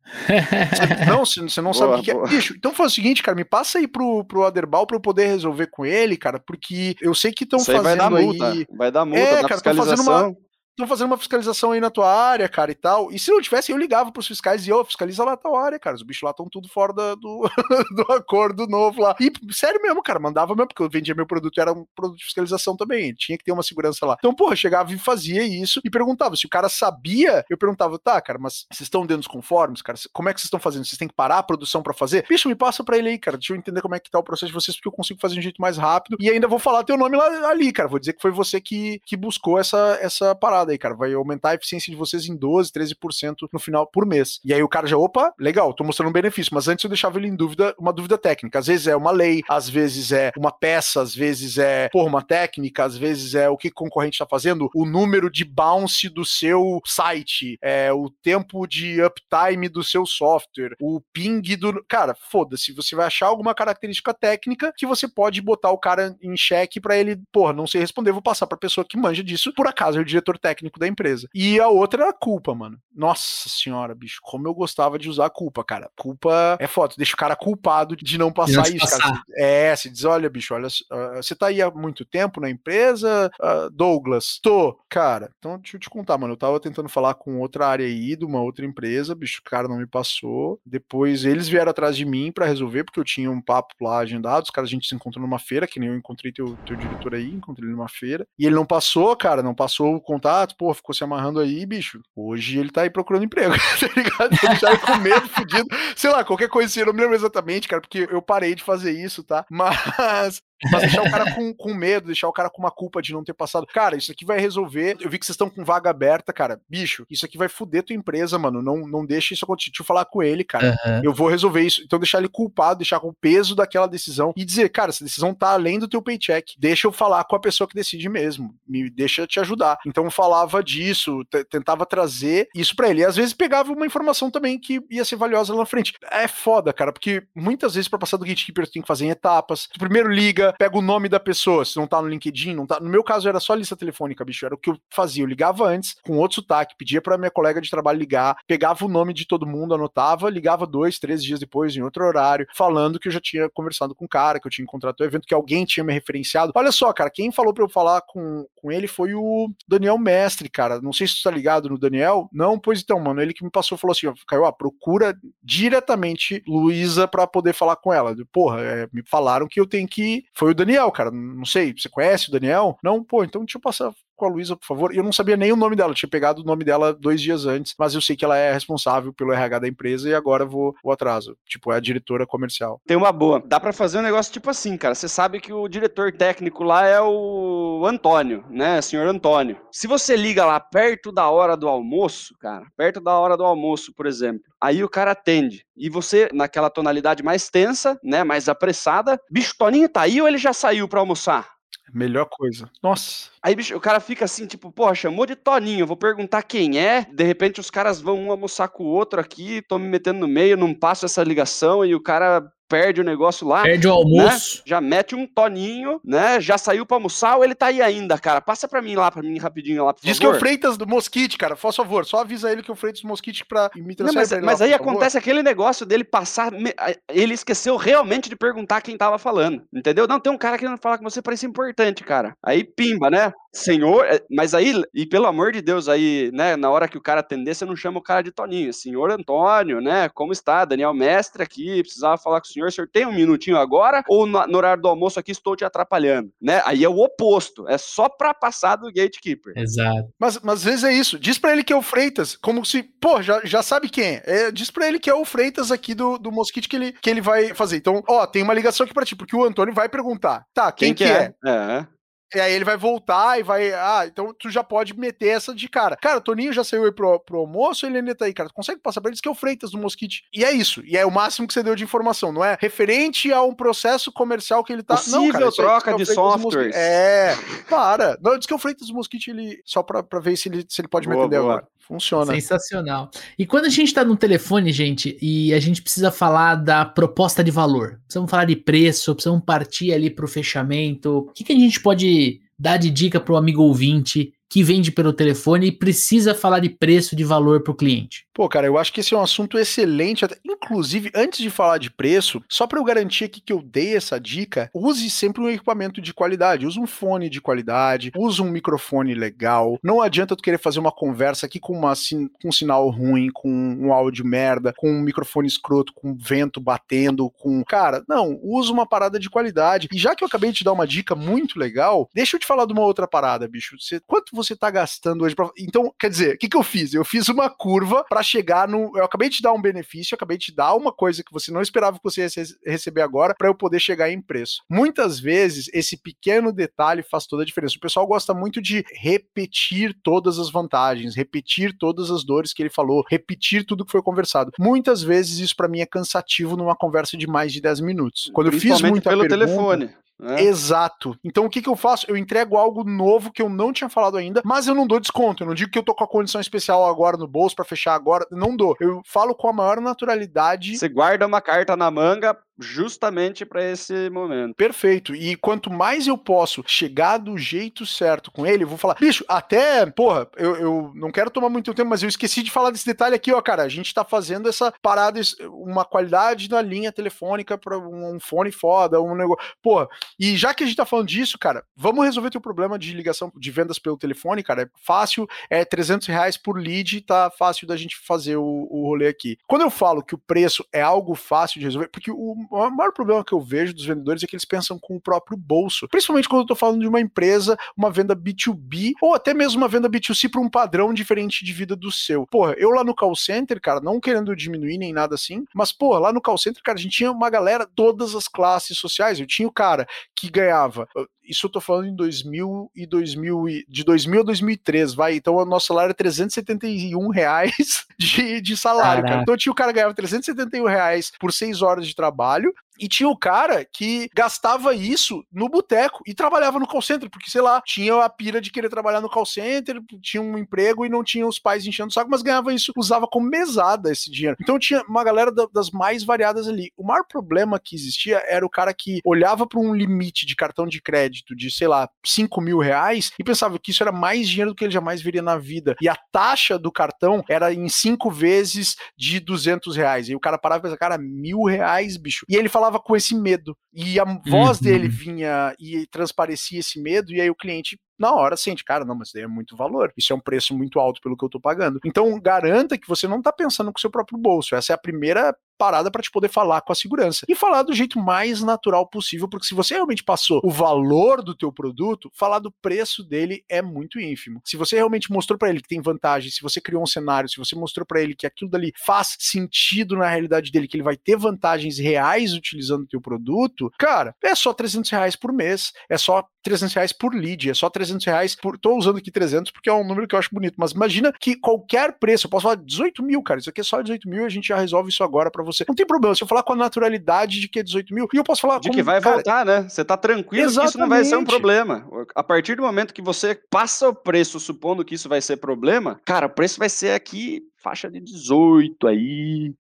Você, não, você não boa, sabe o que, é. Bicho, então faz o seguinte, cara, me passa aí pro, pro Aderbal pra eu poder resolver com ele, cara, porque eu sei que estão fazendo vai dar multa, aí... Vai dar multa, é, cara, fiscalização. Fazendo uma, estão fazendo uma fiscalização aí na tua área, cara, e tal. E se não tivesse, eu ligava pros fiscais e eu fiscaliza lá a tua área, cara. Os bichos lá estão tudo fora da, do, do acordo novo lá. E sério mesmo, cara, mandava mesmo, porque eu vendia meu produto, era um produto de fiscalização também. Tinha que ter uma segurança lá. Então, porra, chegava e fazia isso e perguntava. Se o cara sabia, eu perguntava, tá, cara, mas vocês estão dentro dos conformes, cara? Como é que vocês estão fazendo? Vocês têm que parar a produção para fazer? Bicho, me passa pra ele aí, cara. Deixa eu entender como é que tá o processo de vocês, porque eu consigo fazer de um jeito mais rápido. E ainda vou falar teu nome lá ali, cara. Vou dizer que foi você que, que buscou essa, essa parada aí, cara. Vai aumentar a eficiência de vocês em 12, 13% no final por mês. E aí o cara já, opa, legal, tô mostrando um benefício, mas antes eu deixava ele em dúvida, uma dúvida técnica. Às vezes é uma lei, às vezes é uma peça, às vezes é, porra, uma técnica, às vezes é o que o concorrente tá fazendo, o número de bounce do seu site, é o tempo de uptime do seu software, o ping do. Cara, foda-se, você vai achar alguma característica técnica que você pode botar o cara em xeque para ele, porra, não sei responder, vou passar pra pessoa que manja disso, por acaso é o diretor técnico da empresa. E a outra era a culpa, mano. Nossa senhora, bicho, como eu gostava de usar a culpa, cara. Culpa é foto, deixa o cara culpado de não passar não isso, passar. cara. É, se diz, olha, bicho, olha, uh, você tá aí há muito tempo na empresa, uh, Douglas? Tô. Cara, então deixa eu te contar, mano. Eu tava tentando falar com outra área aí, de uma outra empresa, bicho, o cara não me passou. Depois eles vieram atrás de mim para resolver, porque eu tinha um papo lá agendado. Os caras, a gente se encontrou numa feira, que nem eu encontrei teu, teu diretor aí, encontrei ele numa feira. E ele não passou, cara, não passou o contato, pô, ficou se amarrando aí, bicho. Hoje ele tá aí procurando emprego, tá ligado? Ele tá com medo, fudido. Sei lá, qualquer coisa assim, eu não me lembro exatamente, cara, porque eu parei de fazer isso, tá? Mas mas deixar o cara com, com medo, deixar o cara com uma culpa de não ter passado. Cara, isso aqui vai resolver. Eu vi que vocês estão com vaga aberta, cara. Bicho, isso aqui vai fuder tua empresa, mano. Não, não deixa isso acontecer. Deixa eu falar com ele, cara. Uhum. Eu vou resolver isso. Então deixar ele culpado, deixar com o peso daquela decisão e dizer, cara, essa decisão tá além do teu paycheck. Deixa eu falar com a pessoa que decide mesmo. Me deixa te ajudar. Então eu falava disso, tentava trazer isso para ele. E às vezes pegava uma informação também que ia ser valiosa lá na frente. É foda, cara, porque muitas vezes para passar do gatekeeper tu tem que fazer em etapas. Tu primeiro liga, pega o nome da pessoa, se não tá no LinkedIn, não tá. No meu caso era só lista telefônica, bicho, era o que eu fazia. Eu ligava antes, com outro sotaque, pedia para minha colega de trabalho ligar, pegava o nome de todo mundo, anotava, ligava dois, três dias depois, em outro horário, falando que eu já tinha conversado com o cara, que eu tinha encontrado o evento, que alguém tinha me referenciado. Olha só, cara, quem falou para eu falar com, com ele foi o Daniel Mestre, cara. Não sei se tu tá ligado no Daniel. Não, pois então, mano, ele que me passou falou assim: ó, Caio, procura diretamente Luísa para poder falar com ela. Porra, é, me falaram que eu tenho que. Foi o Daniel cara. Não sei, você conhece o Daniel? Não, pô, então deixa eu passar com a Luísa, por favor. Eu não sabia nem o nome dela, tinha pegado o nome dela dois dias antes, mas eu sei que ela é responsável pelo RH da empresa e agora vou, vou atraso. Tipo, é a diretora comercial. Tem uma boa. Dá para fazer um negócio tipo assim, cara. Você sabe que o diretor técnico lá é o Antônio, né? Senhor Antônio. Se você liga lá perto da hora do almoço, cara, perto da hora do almoço, por exemplo, aí o cara atende. E você, naquela tonalidade mais tensa, né? Mais apressada, bicho, Toninho tá aí ou ele já saiu para almoçar? Melhor coisa. Nossa. Aí, bicho, o cara fica assim, tipo, pô, chamou de Toninho, vou perguntar quem é. De repente os caras vão um almoçar com o outro aqui, tô me metendo no meio, não passo essa ligação e o cara perde o negócio lá. Perde o almoço. Né? Já mete um toninho, né? Já saiu pra almoçar ou ele tá aí ainda, cara? Passa pra mim lá, pra mim rapidinho lá, por Diz favor. que é o Freitas do Mosquite, cara. Por favor, só avisa ele que é o Freitas do Mosquite pra me Não, mas, mas lá, aí por favor. acontece aquele negócio dele passar. Ele esqueceu realmente de perguntar quem tava falando. Entendeu? Não, tem um cara querendo falar com você, parece importante, cara. Aí pimba, né? Senhor, é, mas aí, e pelo amor de Deus, aí, né, na hora que o cara atender, você não chama o cara de Toninho. Senhor Antônio, né? Como está? Daniel Mestre aqui, precisava falar com o senhor. O senhor tem um minutinho agora? Ou no, no horário do almoço aqui estou te atrapalhando? Né? Aí é o oposto. É só pra passar do gatekeeper. Exato. Mas, mas às vezes é isso. Diz pra ele que é o Freitas, como se, pô, já, já sabe quem é. É, Diz pra ele que é o Freitas aqui do, do Mosquite que ele, que ele vai fazer. Então, ó, tem uma ligação aqui pra ti, porque o Antônio vai perguntar. Tá, quem, que, é? é? E aí ele vai voltar e vai. Ah, então tu já pode meter essa de cara. Cara, o Toninho já saiu aí pro, pro almoço, ele ainda tá aí, cara. Tu consegue passar pra eles que é o Freitas do Mosquite. E é isso. E é o máximo que você deu de informação, não é referente a um processo comercial que ele tá. não, Possível cara, aí diz troca é de softwares. É, para. Não, diz que é o Freitas do Mosquite, ele. Só pra, pra ver se ele, se ele pode me Boa, atender boa. agora. Funciona. Sensacional. E quando a gente tá no telefone, gente, e a gente precisa falar da proposta de valor, precisamos falar de preço, precisamos partir ali pro fechamento. O que, que a gente pode dar de dica pro amigo ouvinte que vende pelo telefone e precisa falar de preço, de valor pro cliente? Pô, cara, eu acho que esse é um assunto excelente. até- Inclusive, antes de falar de preço, só para eu garantir aqui que eu dei essa dica, use sempre um equipamento de qualidade. Use um fone de qualidade, use um microfone legal. Não adianta tu querer fazer uma conversa aqui com, uma, com um sinal ruim, com um áudio merda, com um microfone escroto, com vento batendo, com. Cara, não, usa uma parada de qualidade. E já que eu acabei de te dar uma dica muito legal, deixa eu te falar de uma outra parada, bicho. Você- quanto você tá gastando hoje pra. Então, quer dizer, o que, que eu fiz? Eu fiz uma curva para chegar no. Eu acabei de te dar um benefício, acabei de te dar uma coisa que você não esperava que você ia rece- receber agora para eu poder chegar em preço. Muitas vezes, esse pequeno detalhe faz toda a diferença. O pessoal gosta muito de repetir todas as vantagens, repetir todas as dores que ele falou, repetir tudo que foi conversado. Muitas vezes, isso para mim é cansativo numa conversa de mais de 10 minutos. Quando eu fiz muita pelo pergunta, telefone. Né? Exato. Então o que, que eu faço? Eu entrego algo novo que eu não tinha falado ainda, mas eu não dou desconto. Eu não digo que eu tô com a condição especial agora no bolso pra fechar agora. Não dou. Eu falo com a maior naturalidade. Você guarda uma carta na manga justamente para esse momento. Perfeito. E quanto mais eu posso chegar do jeito certo com ele, eu vou falar, bicho, até, porra, eu, eu não quero tomar muito tempo, mas eu esqueci de falar desse detalhe aqui, ó, cara. A gente tá fazendo essa parada, uma qualidade na linha telefônica para um, um fone foda, um negócio. Porra, e já que a gente tá falando disso, cara, vamos resolver teu problema de ligação, de vendas pelo telefone, cara. É fácil, é 300 reais por lead, tá fácil da gente fazer o, o rolê aqui. Quando eu falo que o preço é algo fácil de resolver, porque o maior maior problema que eu vejo dos vendedores é que eles pensam com o próprio bolso. Principalmente quando eu tô falando de uma empresa, uma venda B2B, ou até mesmo uma venda B2C para um padrão diferente de vida do seu. Porra, eu lá no call center, cara, não querendo diminuir nem nada assim, mas, porra, lá no call center, cara, a gente tinha uma galera, todas as classes sociais. Eu tinha o cara que ganhava isso eu tô falando em 2000 e 2000 e, de 2000 a 2003, vai. Então o nosso salário é 371 reais de, de salário, cara. Então tinha o cara que ganhava 371 reais por seis horas de trabalho trabalho e tinha o cara que gastava isso no boteco e trabalhava no call center, porque, sei lá, tinha a pira de querer trabalhar no call center, tinha um emprego e não tinha os pais enchendo o saco, mas ganhava isso, usava como mesada esse dinheiro. Então tinha uma galera da, das mais variadas ali. O maior problema que existia era o cara que olhava para um limite de cartão de crédito de, sei lá, 5 mil reais e pensava que isso era mais dinheiro do que ele jamais veria na vida. E a taxa do cartão era em cinco vezes de 200 reais. E o cara parava e pensava, cara, mil reais, bicho. E ele falava com esse medo. E a voz uhum. dele vinha e transparecia esse medo, e aí o cliente na hora sente, cara, não, mas daí é muito valor. Isso é um preço muito alto pelo que eu tô pagando. Então, garanta que você não tá pensando com o seu próprio bolso. Essa é a primeira parada para te poder falar com a segurança. E falar do jeito mais natural possível, porque se você realmente passou o valor do teu produto, falar do preço dele é muito ínfimo. Se você realmente mostrou para ele que tem vantagem, se você criou um cenário, se você mostrou para ele que aquilo dali faz sentido na realidade dele, que ele vai ter vantagens reais utilizando o teu produto, cara, é só 300 reais por mês, é só 300 reais por lead, é só 300 reais por. Tô usando aqui 300 porque é um número que eu acho bonito, mas imagina que qualquer preço, eu posso falar 18 mil, cara, isso aqui é só 18 mil e a gente já resolve isso agora para você. Não tem problema, se eu falar com a naturalidade de que é 18 mil, e eu posso falar. De como, que vai cara, voltar, né? Você tá tranquilo exatamente. que isso não vai ser um problema. A partir do momento que você passa o preço, supondo que isso vai ser problema, cara, o preço vai ser aqui faixa de 18 aí.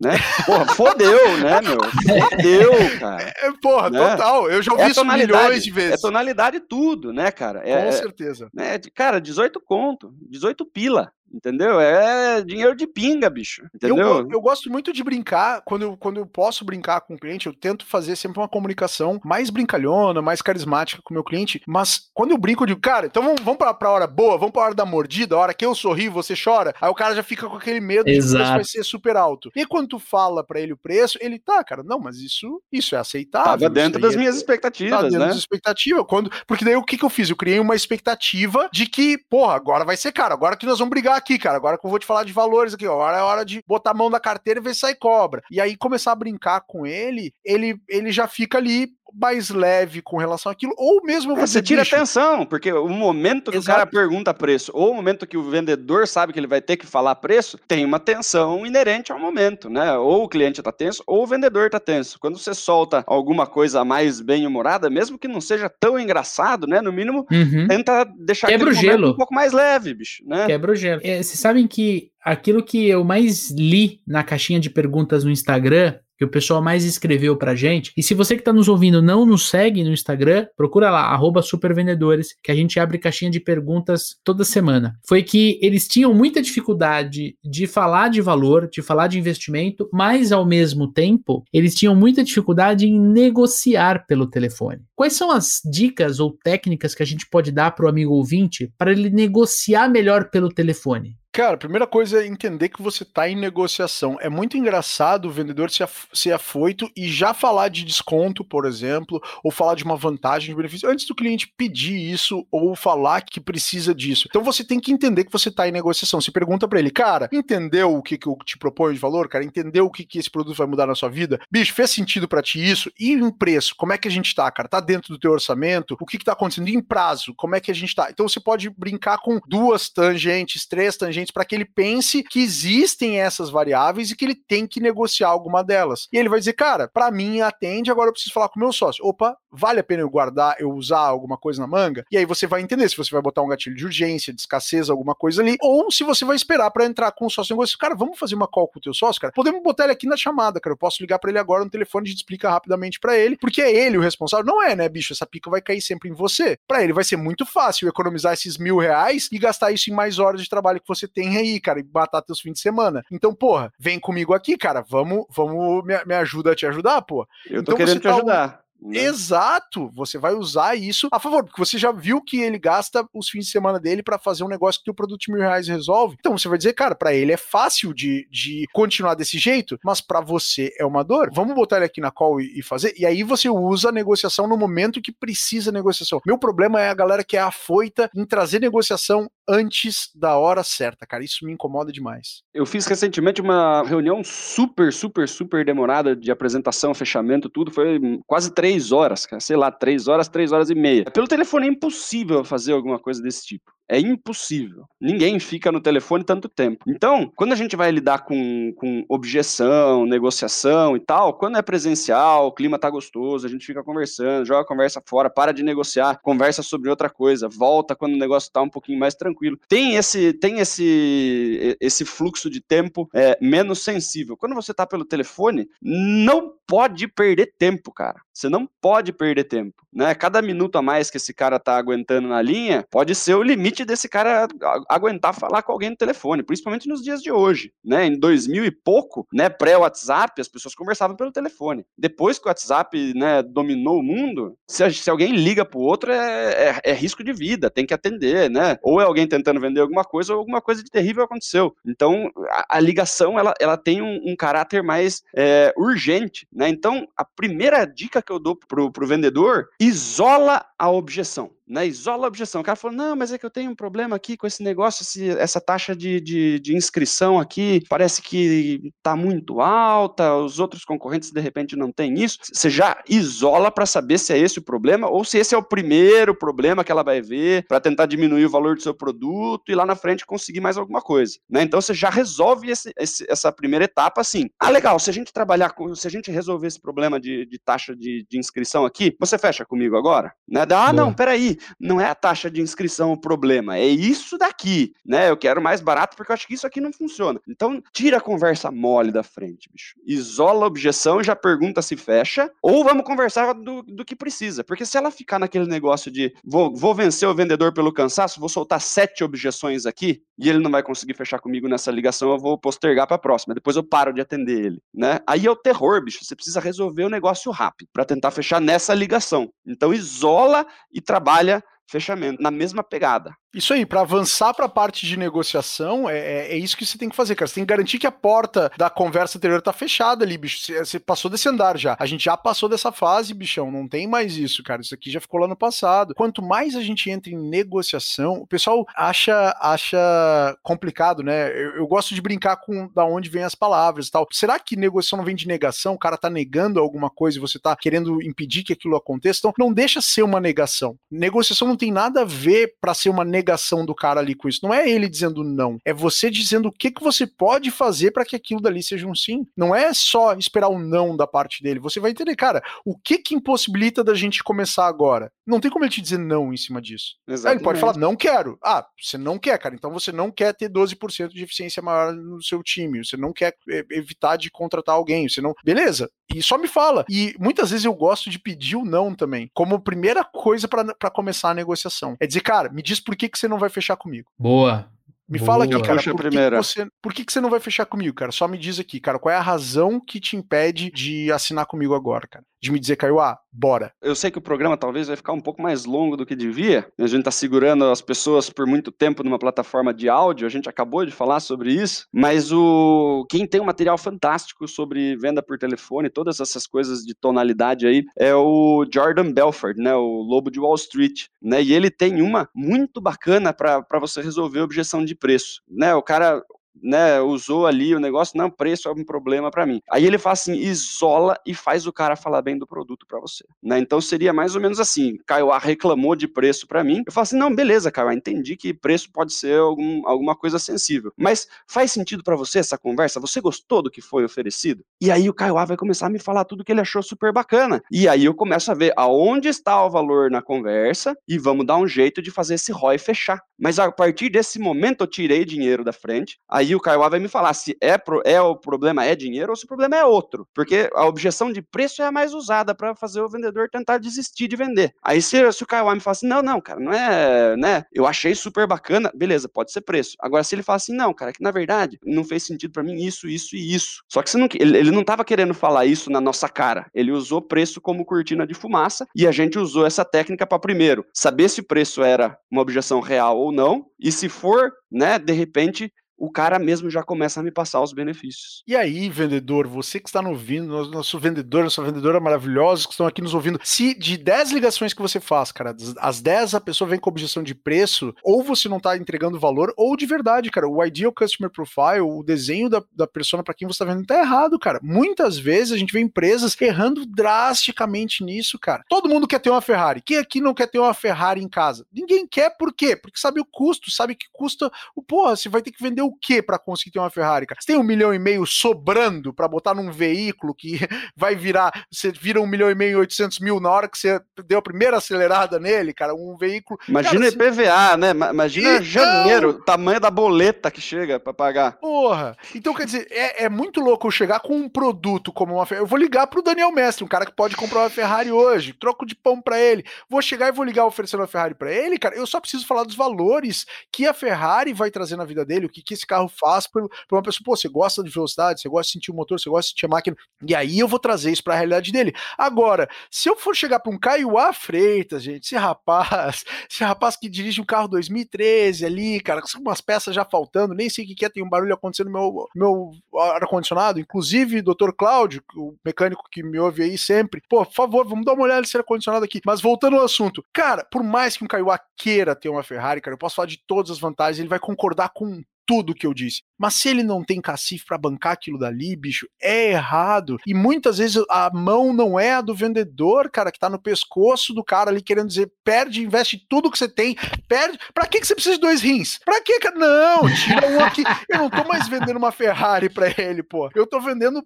né? Porra, fodeu, né, meu? Fodeu, cara. É, porra, né? total. Eu já ouvi é isso milhões de vezes. É tonalidade tudo, né, cara? É, Com certeza. É, cara, 18 conto, 18 pila. Entendeu? É dinheiro de pinga, bicho. Entendeu? Eu, eu, gosto muito de brincar, quando eu, quando eu posso brincar com o cliente, eu tento fazer sempre uma comunicação mais brincalhona, mais carismática com o meu cliente. Mas quando eu brinco, eu digo, cara, então vamos, vamos pra, pra hora boa, vamos pra hora da mordida, a hora que eu sorri, você chora. Aí o cara já fica com aquele medo Exato. de que o preço vai ser super alto. E quando tu fala pra ele o preço, ele, tá, cara, não, mas isso, isso é aceitável. Tava dentro das é, minhas expectativas, tá dentro né? das expectativas. Quando, porque daí o que, que eu fiz? Eu criei uma expectativa de que, porra, agora vai ser caro, agora que nós vamos brigar aqui, cara, agora que eu vou te falar de valores aqui, ó. Agora é hora de botar a mão na carteira e ver se sai cobra. E aí começar a brincar com ele, ele, ele já fica ali mais leve com relação àquilo, ou mesmo é, você tira bicho. atenção, porque o momento que Exato. o cara pergunta preço, ou o momento que o vendedor sabe que ele vai ter que falar preço, tem uma tensão inerente ao momento, né? Ou o cliente tá tenso, ou o vendedor tá tenso. Quando você solta alguma coisa mais bem-humorada, mesmo que não seja tão engraçado, né? No mínimo, uhum. tenta deixar Quebra o gelo. um pouco mais leve, bicho, né? Quebra o gelo. É, vocês sabem que aquilo que eu mais li na caixinha de perguntas no Instagram que o pessoal mais escreveu pra gente. E se você que está nos ouvindo não nos segue no Instagram, procura lá, supervendedores, que a gente abre caixinha de perguntas toda semana. Foi que eles tinham muita dificuldade de falar de valor, de falar de investimento, mas ao mesmo tempo, eles tinham muita dificuldade em negociar pelo telefone. Quais são as dicas ou técnicas que a gente pode dar para o amigo ouvinte para ele negociar melhor pelo telefone? Cara, a primeira coisa é entender que você está em negociação. É muito engraçado o vendedor ser, ser afoito e já falar de desconto, por exemplo, ou falar de uma vantagem de benefício, antes do cliente pedir isso ou falar que precisa disso. Então você tem que entender que você está em negociação. Você pergunta para ele, cara, entendeu o que, que eu te proponho de valor, cara? Entendeu o que, que esse produto vai mudar na sua vida? Bicho, fez sentido para ti isso? E em preço, como é que a gente tá, cara? Tá dentro do teu orçamento? O que, que tá acontecendo? E em prazo, como é que a gente tá? Então você pode brincar com duas tangentes, três tangentes para que ele pense que existem essas variáveis e que ele tem que negociar alguma delas. E ele vai dizer, cara, para mim atende, agora eu preciso falar com o meu sócio. Opa, vale a pena eu guardar, eu usar alguma coisa na manga? E aí você vai entender se você vai botar um gatilho de urgência, de escassez, alguma coisa ali, ou se você vai esperar para entrar com o sócio negócio. Cara, vamos fazer uma call com o teu sócio, cara? Podemos botar ele aqui na chamada, cara. Eu posso ligar para ele agora no telefone, a gente explica rapidamente para ele, porque é ele o responsável. Não é, né, bicho? Essa pica vai cair sempre em você. Para ele vai ser muito fácil economizar esses mil reais e gastar isso em mais horas de trabalho que você tem aí, cara, e matar teus fins de semana. Então, porra, vem comigo aqui, cara, vamos, vamos, me, me ajuda a te ajudar, pô. Eu tô então, querendo te tá ajudar. Né? Exato, você vai usar isso a favor, porque você já viu que ele gasta os fins de semana dele para fazer um negócio que o produto de mil reais resolve. Então você vai dizer, cara, para ele é fácil de, de continuar desse jeito, mas para você é uma dor. Vamos botar ele aqui na call e, e, fazer. E aí você usa a negociação no momento que precisa negociação. Meu problema é a galera que é afoita em trazer negociação antes da hora certa, cara. Isso me incomoda demais. Eu fiz recentemente uma reunião super, super, super demorada de apresentação, fechamento, tudo. Foi quase três horas, cara. Sei lá, três horas, três horas e meia. Pelo telefone é impossível fazer alguma coisa desse tipo. É impossível. Ninguém fica no telefone tanto tempo. Então, quando a gente vai lidar com, com objeção, negociação e tal, quando é presencial, o clima tá gostoso, a gente fica conversando, joga a conversa fora, para de negociar, conversa sobre outra coisa, volta quando o negócio tá um pouquinho mais tranquilo. Tem esse, tem esse, esse fluxo de tempo é, menos sensível. Quando você tá pelo telefone, não pode perder tempo, cara. Você não pode perder tempo, né? Cada minuto a mais que esse cara tá aguentando na linha pode ser o limite desse cara aguentar falar com alguém no telefone, principalmente nos dias de hoje, né? Em 2000 e pouco, né, pré-WhatsApp, as pessoas conversavam pelo telefone. Depois que o WhatsApp, né, dominou o mundo, se, se alguém liga pro outro é, é, é, risco de vida, tem que atender, né? Ou é alguém tentando vender alguma coisa ou alguma coisa de terrível aconteceu. Então, a, a ligação, ela, ela tem um, um caráter mais é, urgente, né? Então, a primeira dica que eu dou pro, pro vendedor, isola a objeção né, isola a objeção. O cara falou, não, mas é que eu tenho um problema aqui com esse negócio, esse, essa taxa de, de, de, inscrição aqui, parece que está muito alta, os outros concorrentes de repente não têm isso. Você já isola para saber se é esse o problema ou se esse é o primeiro problema que ela vai ver para tentar diminuir o valor do seu produto e lá na frente conseguir mais alguma coisa. Né? Então você já resolve esse, esse, essa primeira etapa assim. Ah, legal, se a gente trabalhar com, se a gente resolver esse problema de, de taxa de, de inscrição aqui, você fecha comigo agora? Né? Ah, não, peraí, não é a taxa de inscrição o problema, é isso daqui, né? Eu quero mais barato porque eu acho que isso aqui não funciona. Então, tira a conversa mole da frente, bicho. Isola a objeção e já pergunta se fecha, ou vamos conversar do, do que precisa. Porque se ela ficar naquele negócio de vou, vou vencer o vendedor pelo cansaço, vou soltar sete objeções aqui e ele não vai conseguir fechar comigo nessa ligação, eu vou postergar para a próxima. Depois eu paro de atender ele, né? Aí é o terror, bicho. Você precisa resolver o negócio rápido para tentar fechar nessa ligação. Então isola e trabalha fechamento, na mesma pegada. Isso aí, para avançar para a parte de negociação, é, é, é, isso que você tem que fazer, cara. Você tem que garantir que a porta da conversa anterior tá fechada ali, bicho. Você, passou desse andar já. A gente já passou dessa fase, bichão. Não tem mais isso, cara. Isso aqui já ficou lá no passado. Quanto mais a gente entra em negociação, o pessoal acha, acha complicado, né? Eu, eu gosto de brincar com da onde vem as palavras e tal. Será que negociação não vem de negação? O cara tá negando alguma coisa e você tá querendo impedir que aquilo aconteça? Então, não deixa ser uma negação. Negociação não tem nada a ver para ser uma negação negação do cara ali com isso. Não é ele dizendo não, é você dizendo o que, que você pode fazer para que aquilo dali seja um sim. Não é só esperar o um não da parte dele. Você vai entender, cara, o que que impossibilita da gente começar agora? Não tem como ele te dizer não em cima disso. Exatamente. ele pode falar, não quero. Ah, você não quer, cara. Então você não quer ter 12% de eficiência maior no seu time. Você não quer é, evitar de contratar alguém. Você não. Beleza. E só me fala. E muitas vezes eu gosto de pedir o não também, como primeira coisa para começar a negociação. É dizer, cara, me diz por que, que você não vai fechar comigo. Boa. Me Boa. fala aqui, cara, por, que, que, você, por que, que você não vai fechar comigo, cara? Só me diz aqui, cara, qual é a razão que te impede de assinar comigo agora, cara? De me dizer, Caio, ah, bora. Eu sei que o programa talvez vai ficar um pouco mais longo do que devia. A gente tá segurando as pessoas por muito tempo numa plataforma de áudio, a gente acabou de falar sobre isso, mas o quem tem um material fantástico sobre venda por telefone, todas essas coisas de tonalidade aí, é o Jordan Belford, né, o Lobo de Wall Street, né? E ele tem uma muito bacana para você resolver objeção de preço, né? O cara né, usou ali o negócio, não, preço é um problema para mim. Aí ele faz assim, isola e faz o cara falar bem do produto para você, né? Então seria mais ou menos assim, Caio A reclamou de preço para mim, eu falo assim, não, beleza, Caio A, entendi que preço pode ser algum, alguma coisa sensível, mas faz sentido para você essa conversa? Você gostou do que foi oferecido? E aí o Caio A vai começar a me falar tudo que ele achou super bacana. E aí eu começo a ver aonde está o valor na conversa e vamos dar um jeito de fazer esse ROI fechar. Mas a partir desse momento eu tirei dinheiro da frente, aí o Kaiowá vai me falar se é, pro, é o problema é dinheiro ou se o problema é outro. Porque a objeção de preço é a mais usada para fazer o vendedor tentar desistir de vender. Aí se, se o Kaiowá me fala assim, não, não, cara, não é, né? Eu achei super bacana, beleza, pode ser preço. Agora, se ele fala assim, não, cara, que na verdade não fez sentido para mim isso, isso e isso. Só que não, ele, ele não estava querendo falar isso na nossa cara. Ele usou preço como cortina de fumaça e a gente usou essa técnica para primeiro saber se o preço era uma objeção real ou não, e se for, né, de repente o cara mesmo já começa a me passar os benefícios. E aí, vendedor, você que está nos ouvindo, nosso vendedor, nossa vendedora maravilhosa que estão aqui nos ouvindo, se de 10 ligações que você faz, cara, as 10 a pessoa vem com objeção de preço, ou você não está entregando valor, ou de verdade, cara, o Ideal Customer Profile, o desenho da, da persona para quem você está vendo, tá errado, cara. Muitas vezes a gente vê empresas errando drasticamente nisso, cara. Todo mundo quer ter uma Ferrari. Quem aqui não quer ter uma Ferrari em casa? Ninguém quer, por quê? Porque sabe o custo, sabe que custa o porra, você vai ter que vender o que para conseguir ter uma Ferrari, cara? Você tem um milhão e meio sobrando para botar num veículo que vai virar, você vira um milhão e meio e oitocentos mil na hora que você deu a primeira acelerada nele, cara, um veículo... Imagina cara, IPVA, né? Imagina janeiro, o tamanho da boleta que chega para pagar. Porra! Então, quer dizer, é, é muito louco eu chegar com um produto como uma Ferrari. Eu vou ligar pro Daniel Mestre, um cara que pode comprar uma Ferrari hoje, troco de pão para ele. Vou chegar e vou ligar oferecendo uma Ferrari para ele, cara. Eu só preciso falar dos valores que a Ferrari vai trazer na vida dele, o que, que esse carro faz para uma pessoa, pô, você gosta de velocidade, você gosta de sentir o motor, você gosta de sentir a máquina, e aí eu vou trazer isso para a realidade dele. Agora, se eu for chegar para um Caio A Freitas, gente, esse rapaz, esse rapaz que dirige um carro 2013 ali, cara, com umas peças já faltando, nem sei o que é, tem um barulho acontecendo no meu, meu ar-condicionado, inclusive, doutor Cláudio, o mecânico que me ouve aí sempre, pô, por favor, vamos dar uma olhada nesse ar-condicionado aqui. Mas voltando ao assunto, cara, por mais que um Caio A queira ter uma Ferrari, cara, eu posso falar de todas as vantagens, ele vai concordar com tudo que eu disse. Mas se ele não tem cacife para bancar aquilo dali, bicho, é errado. E muitas vezes a mão não é a do vendedor, cara, que tá no pescoço do cara ali querendo dizer, perde, investe tudo que você tem, perde. Pra que, que você precisa de dois rins? Pra que, cara? Não, tira um aqui. Eu não tô mais vendendo uma Ferrari pra ele, pô. Eu tô vendendo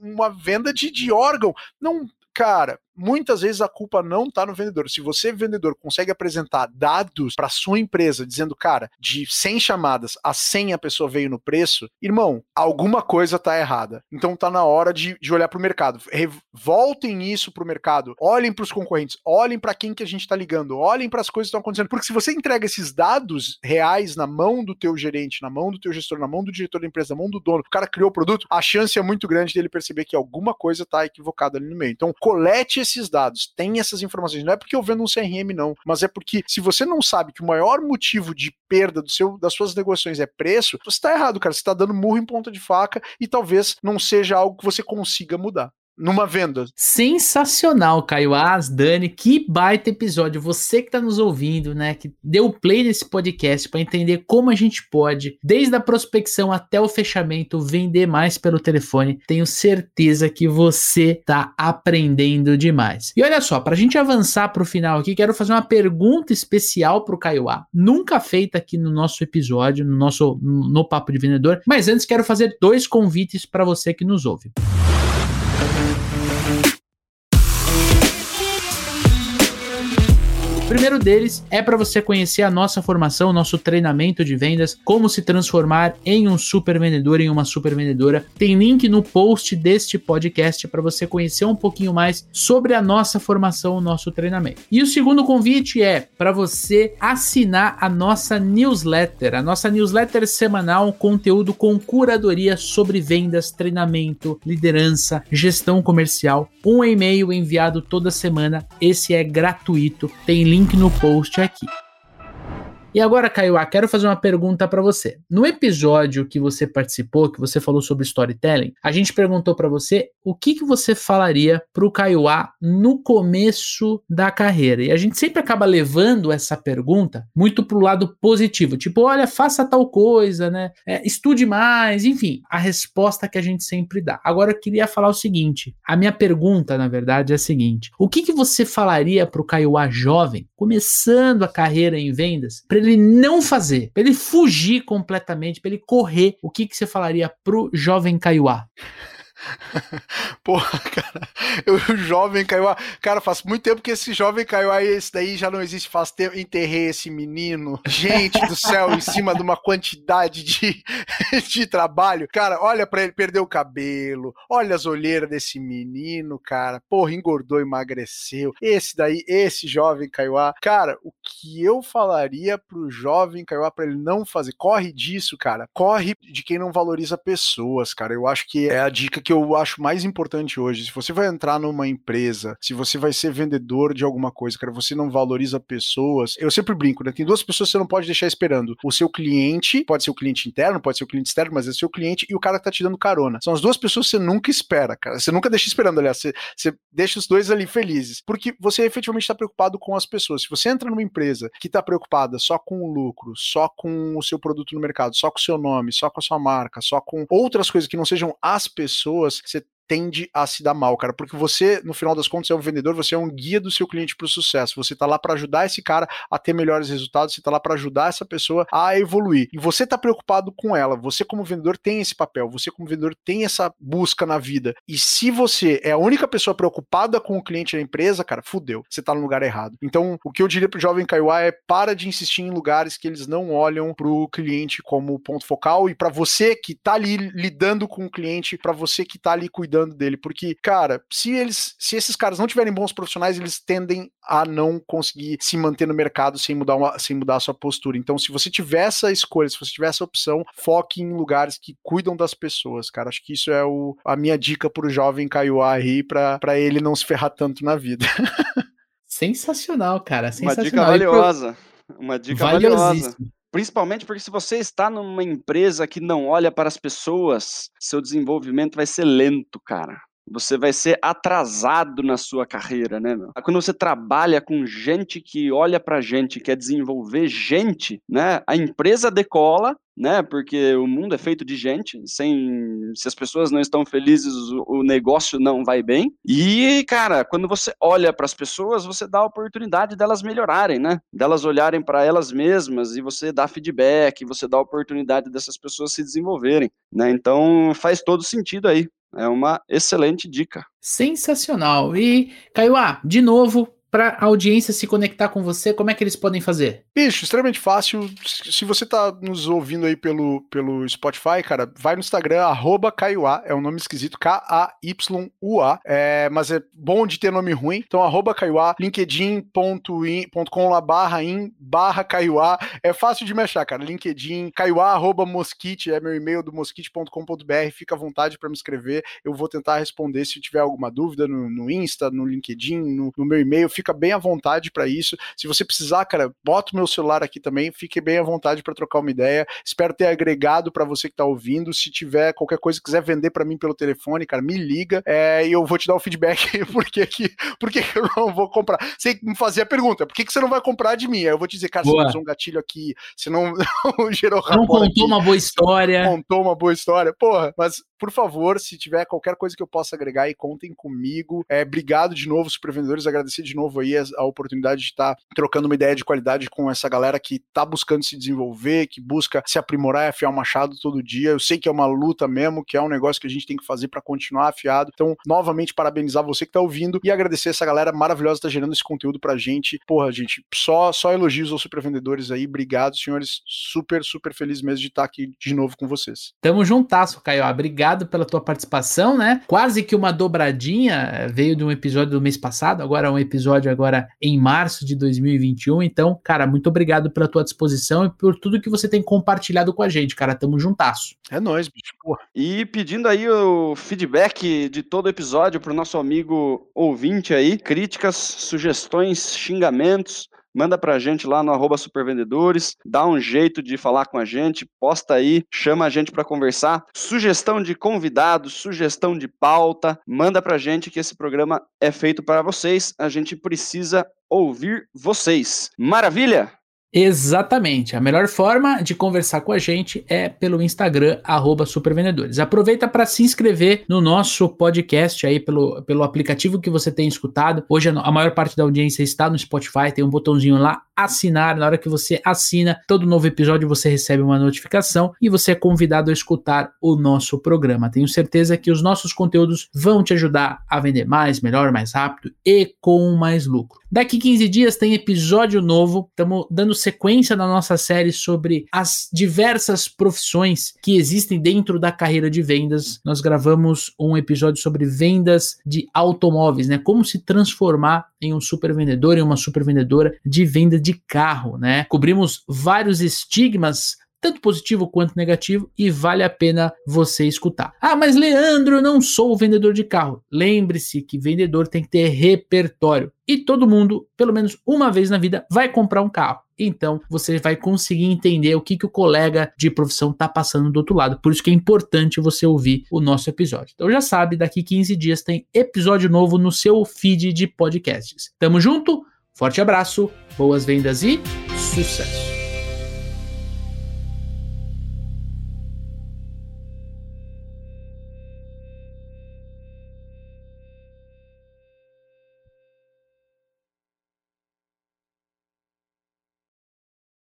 uma venda de, de órgão. Não, cara, muitas vezes a culpa não está no vendedor. Se você, vendedor, consegue apresentar dados para sua empresa dizendo, cara, de 100 chamadas a 100 a pessoa veio no preço, irmão, alguma coisa está errada. Então tá na hora de, de olhar para o mercado. Voltem isso para o mercado, olhem para os concorrentes, olhem para quem que a gente está ligando, olhem para as coisas que estão acontecendo. Porque se você entrega esses dados reais na mão do teu gerente, na mão do teu gestor, na mão do diretor da empresa, na mão do dono, o cara criou o produto, a chance é muito grande dele perceber que alguma coisa está equivocada ali no meio. Então, colete esses dados, tenha essas informações. Não é porque eu vendo um CRM, não, mas é porque se você não sabe que o maior motivo de perda do seu, das suas negociações é preço, você está errado, cara. Você está dando murro em ponta de faca e talvez não seja algo que você consiga mudar numa venda. Sensacional, Caio As, Dani, que baita episódio. Você que está nos ouvindo, né, que deu play nesse podcast para entender como a gente pode, desde a prospecção até o fechamento, vender mais pelo telefone. Tenho certeza que você está aprendendo demais. E olha só, para a gente avançar para o final aqui, quero fazer uma pergunta especial para o Caio A, nunca feita aqui no nosso episódio, no nosso no papo de vendedor. Mas antes quero fazer dois convites para você que nos ouve. O primeiro deles é para você conhecer a nossa formação, nosso treinamento de vendas, como se transformar em um super vendedor, em uma super vendedora. Tem link no post deste podcast para você conhecer um pouquinho mais sobre a nossa formação, o nosso treinamento. E o segundo convite é para você assinar a nossa newsletter, a nossa newsletter semanal, conteúdo com curadoria sobre vendas, treinamento, liderança, gestão comercial. Um e-mail enviado toda semana. Esse é gratuito. Tem link no post aqui. E agora, Caio, quero fazer uma pergunta para você. No episódio que você participou, que você falou sobre storytelling, a gente perguntou para você o que, que você falaria para o Caio no começo da carreira. E a gente sempre acaba levando essa pergunta muito para o lado positivo, tipo, olha, faça tal coisa, né? É, estude mais, enfim, a resposta que a gente sempre dá. Agora eu queria falar o seguinte: a minha pergunta, na verdade, é a seguinte: o que, que você falaria para o Caio jovem, começando a carreira em vendas, ele não fazer, para ele fugir completamente, para ele correr, o que, que você falaria pro jovem Kaiowá? Porra, cara, o jovem caiu. Cara, faz muito tempo que esse jovem caiu aí, esse daí já não existe. Faz tempo. Enterrei esse menino. Gente do céu, em cima de uma quantidade de, de trabalho. Cara, olha para ele, perdeu o cabelo. Olha as olheiras desse menino, cara. Porra, engordou, emagreceu. Esse daí, esse jovem caiu. Cara, o que eu falaria pro jovem caiu para ele não fazer? Corre disso, cara. Corre de quem não valoriza pessoas, cara. Eu acho que é a dica que eu acho mais importante hoje. Se você vai entrar numa empresa, se você vai ser vendedor de alguma coisa, cara, você não valoriza pessoas. Eu sempre brinco, né? Tem duas pessoas que você não pode deixar esperando. O seu cliente, pode ser o cliente interno, pode ser o cliente externo, mas é seu cliente e o cara que tá te dando carona. São as duas pessoas que você nunca espera, cara. Você nunca deixa esperando, aliás. Você, você deixa os dois ali felizes. Porque você efetivamente está preocupado com as pessoas. Se você entra numa empresa que está preocupada só com o lucro, só com o seu produto no mercado, só com o seu nome, só com a sua marca, só com outras coisas que não sejam as pessoas, você tende a se dar mal, cara, porque você, no final das contas, é um vendedor, você é um guia do seu cliente para o sucesso. Você tá lá para ajudar esse cara a ter melhores resultados, você tá lá para ajudar essa pessoa a evoluir. E você tá preocupado com ela. Você como vendedor tem esse papel, você como vendedor tem essa busca na vida. E se você é a única pessoa preocupada com o cliente da empresa, cara, fudeu. Você tá no lugar errado. Então, o que eu diria pro jovem Kaiwa é para de insistir em lugares que eles não olham pro cliente como ponto focal e para você que tá ali lidando com o cliente, para você que tá ali cuidando cuidando dele, porque, cara, se eles, se esses caras não tiverem bons profissionais, eles tendem a não conseguir se manter no mercado sem mudar, uma, sem mudar a sua postura. Então, se você tiver essa escolha, se você tiver essa opção, foque em lugares que cuidam das pessoas, cara. Acho que isso é o, a minha dica pro jovem Kaiowá aí, pra, pra ele não se ferrar tanto na vida. Sensacional, cara. Sensacional. Uma dica valiosa. Uma dica valiosa. Principalmente porque se você está numa empresa que não olha para as pessoas, seu desenvolvimento vai ser lento, cara. Você vai ser atrasado na sua carreira, né, meu? Quando você trabalha com gente que olha pra gente, quer desenvolver gente, né? A empresa decola né? Porque o mundo é feito de gente, sem se as pessoas não estão felizes, o, negócio não vai bem. E, cara, quando você olha para as pessoas, você dá a oportunidade delas melhorarem, né? Delas olharem para elas mesmas e você dá feedback, você dá a oportunidade dessas pessoas se desenvolverem, né? Então, faz todo sentido aí. É uma excelente dica. Sensacional. E, Caiuá, de novo, para a audiência se conectar com você, como é que eles podem fazer? Bicho, extremamente fácil. Se você tá nos ouvindo aí pelo, pelo Spotify, cara, vai no Instagram, arroba Kaiua, é um nome esquisito, K-A-Y-U-A, é, mas é bom de ter nome ruim, então arroba Kaiua, linkedin.com barra in, barra Kaiua, é fácil de me achar, cara, LinkedIn, Kaiua, arroba Mosquite, é meu e-mail do mosquite.com.br, fica à vontade para me escrever, eu vou tentar responder se tiver alguma dúvida no, no Insta, no LinkedIn, no, no meu e-mail, fica fica bem à vontade para isso. Se você precisar, cara, bota o meu celular aqui também, fique bem à vontade para trocar uma ideia. Espero ter agregado para você que está ouvindo. Se tiver qualquer coisa que quiser vender para mim pelo telefone, cara, me liga é, e eu vou te dar o feedback por que, que, por que, eu não vou comprar. Você me fazia a pergunta, por que, que você não vai comprar de mim? Aí eu vou te dizer, cara, boa. você usou um gatilho aqui, você não, não gerou Não contou aqui, uma boa história. Contou uma boa história. Porra, mas por favor, se tiver qualquer coisa que eu possa agregar aí, contem comigo. É, obrigado de novo, super vendedores, agradecer de novo aí a, a oportunidade de estar tá trocando uma ideia de qualidade com essa galera que está buscando se desenvolver, que busca se aprimorar e afiar o machado todo dia. Eu sei que é uma luta mesmo, que é um negócio que a gente tem que fazer para continuar afiado. Então, novamente, parabenizar você que está ouvindo e agradecer essa galera maravilhosa que tá gerando esse conteúdo pra gente. Porra, gente, só, só elogios aos super vendedores aí. Obrigado, senhores. Super, super feliz mesmo de estar tá aqui de novo com vocês. Tamo juntasso, Caio. Obrigado obrigado pela tua participação, né? Quase que uma dobradinha, eh, veio de um episódio do mês passado, agora é um episódio agora em março de 2021. Então, cara, muito obrigado pela tua disposição e por tudo que você tem compartilhado com a gente, cara. Tamo juntasso. É nóis, bicho. Porra. E pedindo aí o feedback de todo episódio pro nosso amigo ouvinte aí, críticas, sugestões, xingamentos, manda pra gente lá no arroba supervendedores, dá um jeito de falar com a gente, posta aí, chama a gente para conversar. Sugestão de convidados, sugestão de pauta, manda pra gente que esse programa é feito para vocês. A gente precisa ouvir vocês. Maravilha? Exatamente. A melhor forma de conversar com a gente é pelo Instagram, supervendedores. Aproveita para se inscrever no nosso podcast aí pelo, pelo aplicativo que você tem escutado. Hoje a maior parte da audiência está no Spotify, tem um botãozinho lá, assinar. Na hora que você assina, todo novo episódio você recebe uma notificação e você é convidado a escutar o nosso programa. Tenho certeza que os nossos conteúdos vão te ajudar a vender mais, melhor, mais rápido e com mais lucro. Daqui 15 dias tem episódio novo. Estamos dando sequência na nossa série sobre as diversas profissões que existem dentro da carreira de vendas. Nós gravamos um episódio sobre vendas de automóveis, né? Como se transformar em um super vendedor, em uma super vendedora de venda de carro, né? Cobrimos vários estigmas tanto positivo quanto negativo, e vale a pena você escutar. Ah, mas Leandro, eu não sou vendedor de carro. Lembre-se que vendedor tem que ter repertório. E todo mundo, pelo menos uma vez na vida, vai comprar um carro. Então você vai conseguir entender o que, que o colega de profissão está passando do outro lado. Por isso que é importante você ouvir o nosso episódio. Então já sabe, daqui 15 dias tem episódio novo no seu feed de podcasts. Tamo junto, forte abraço, boas vendas e sucesso!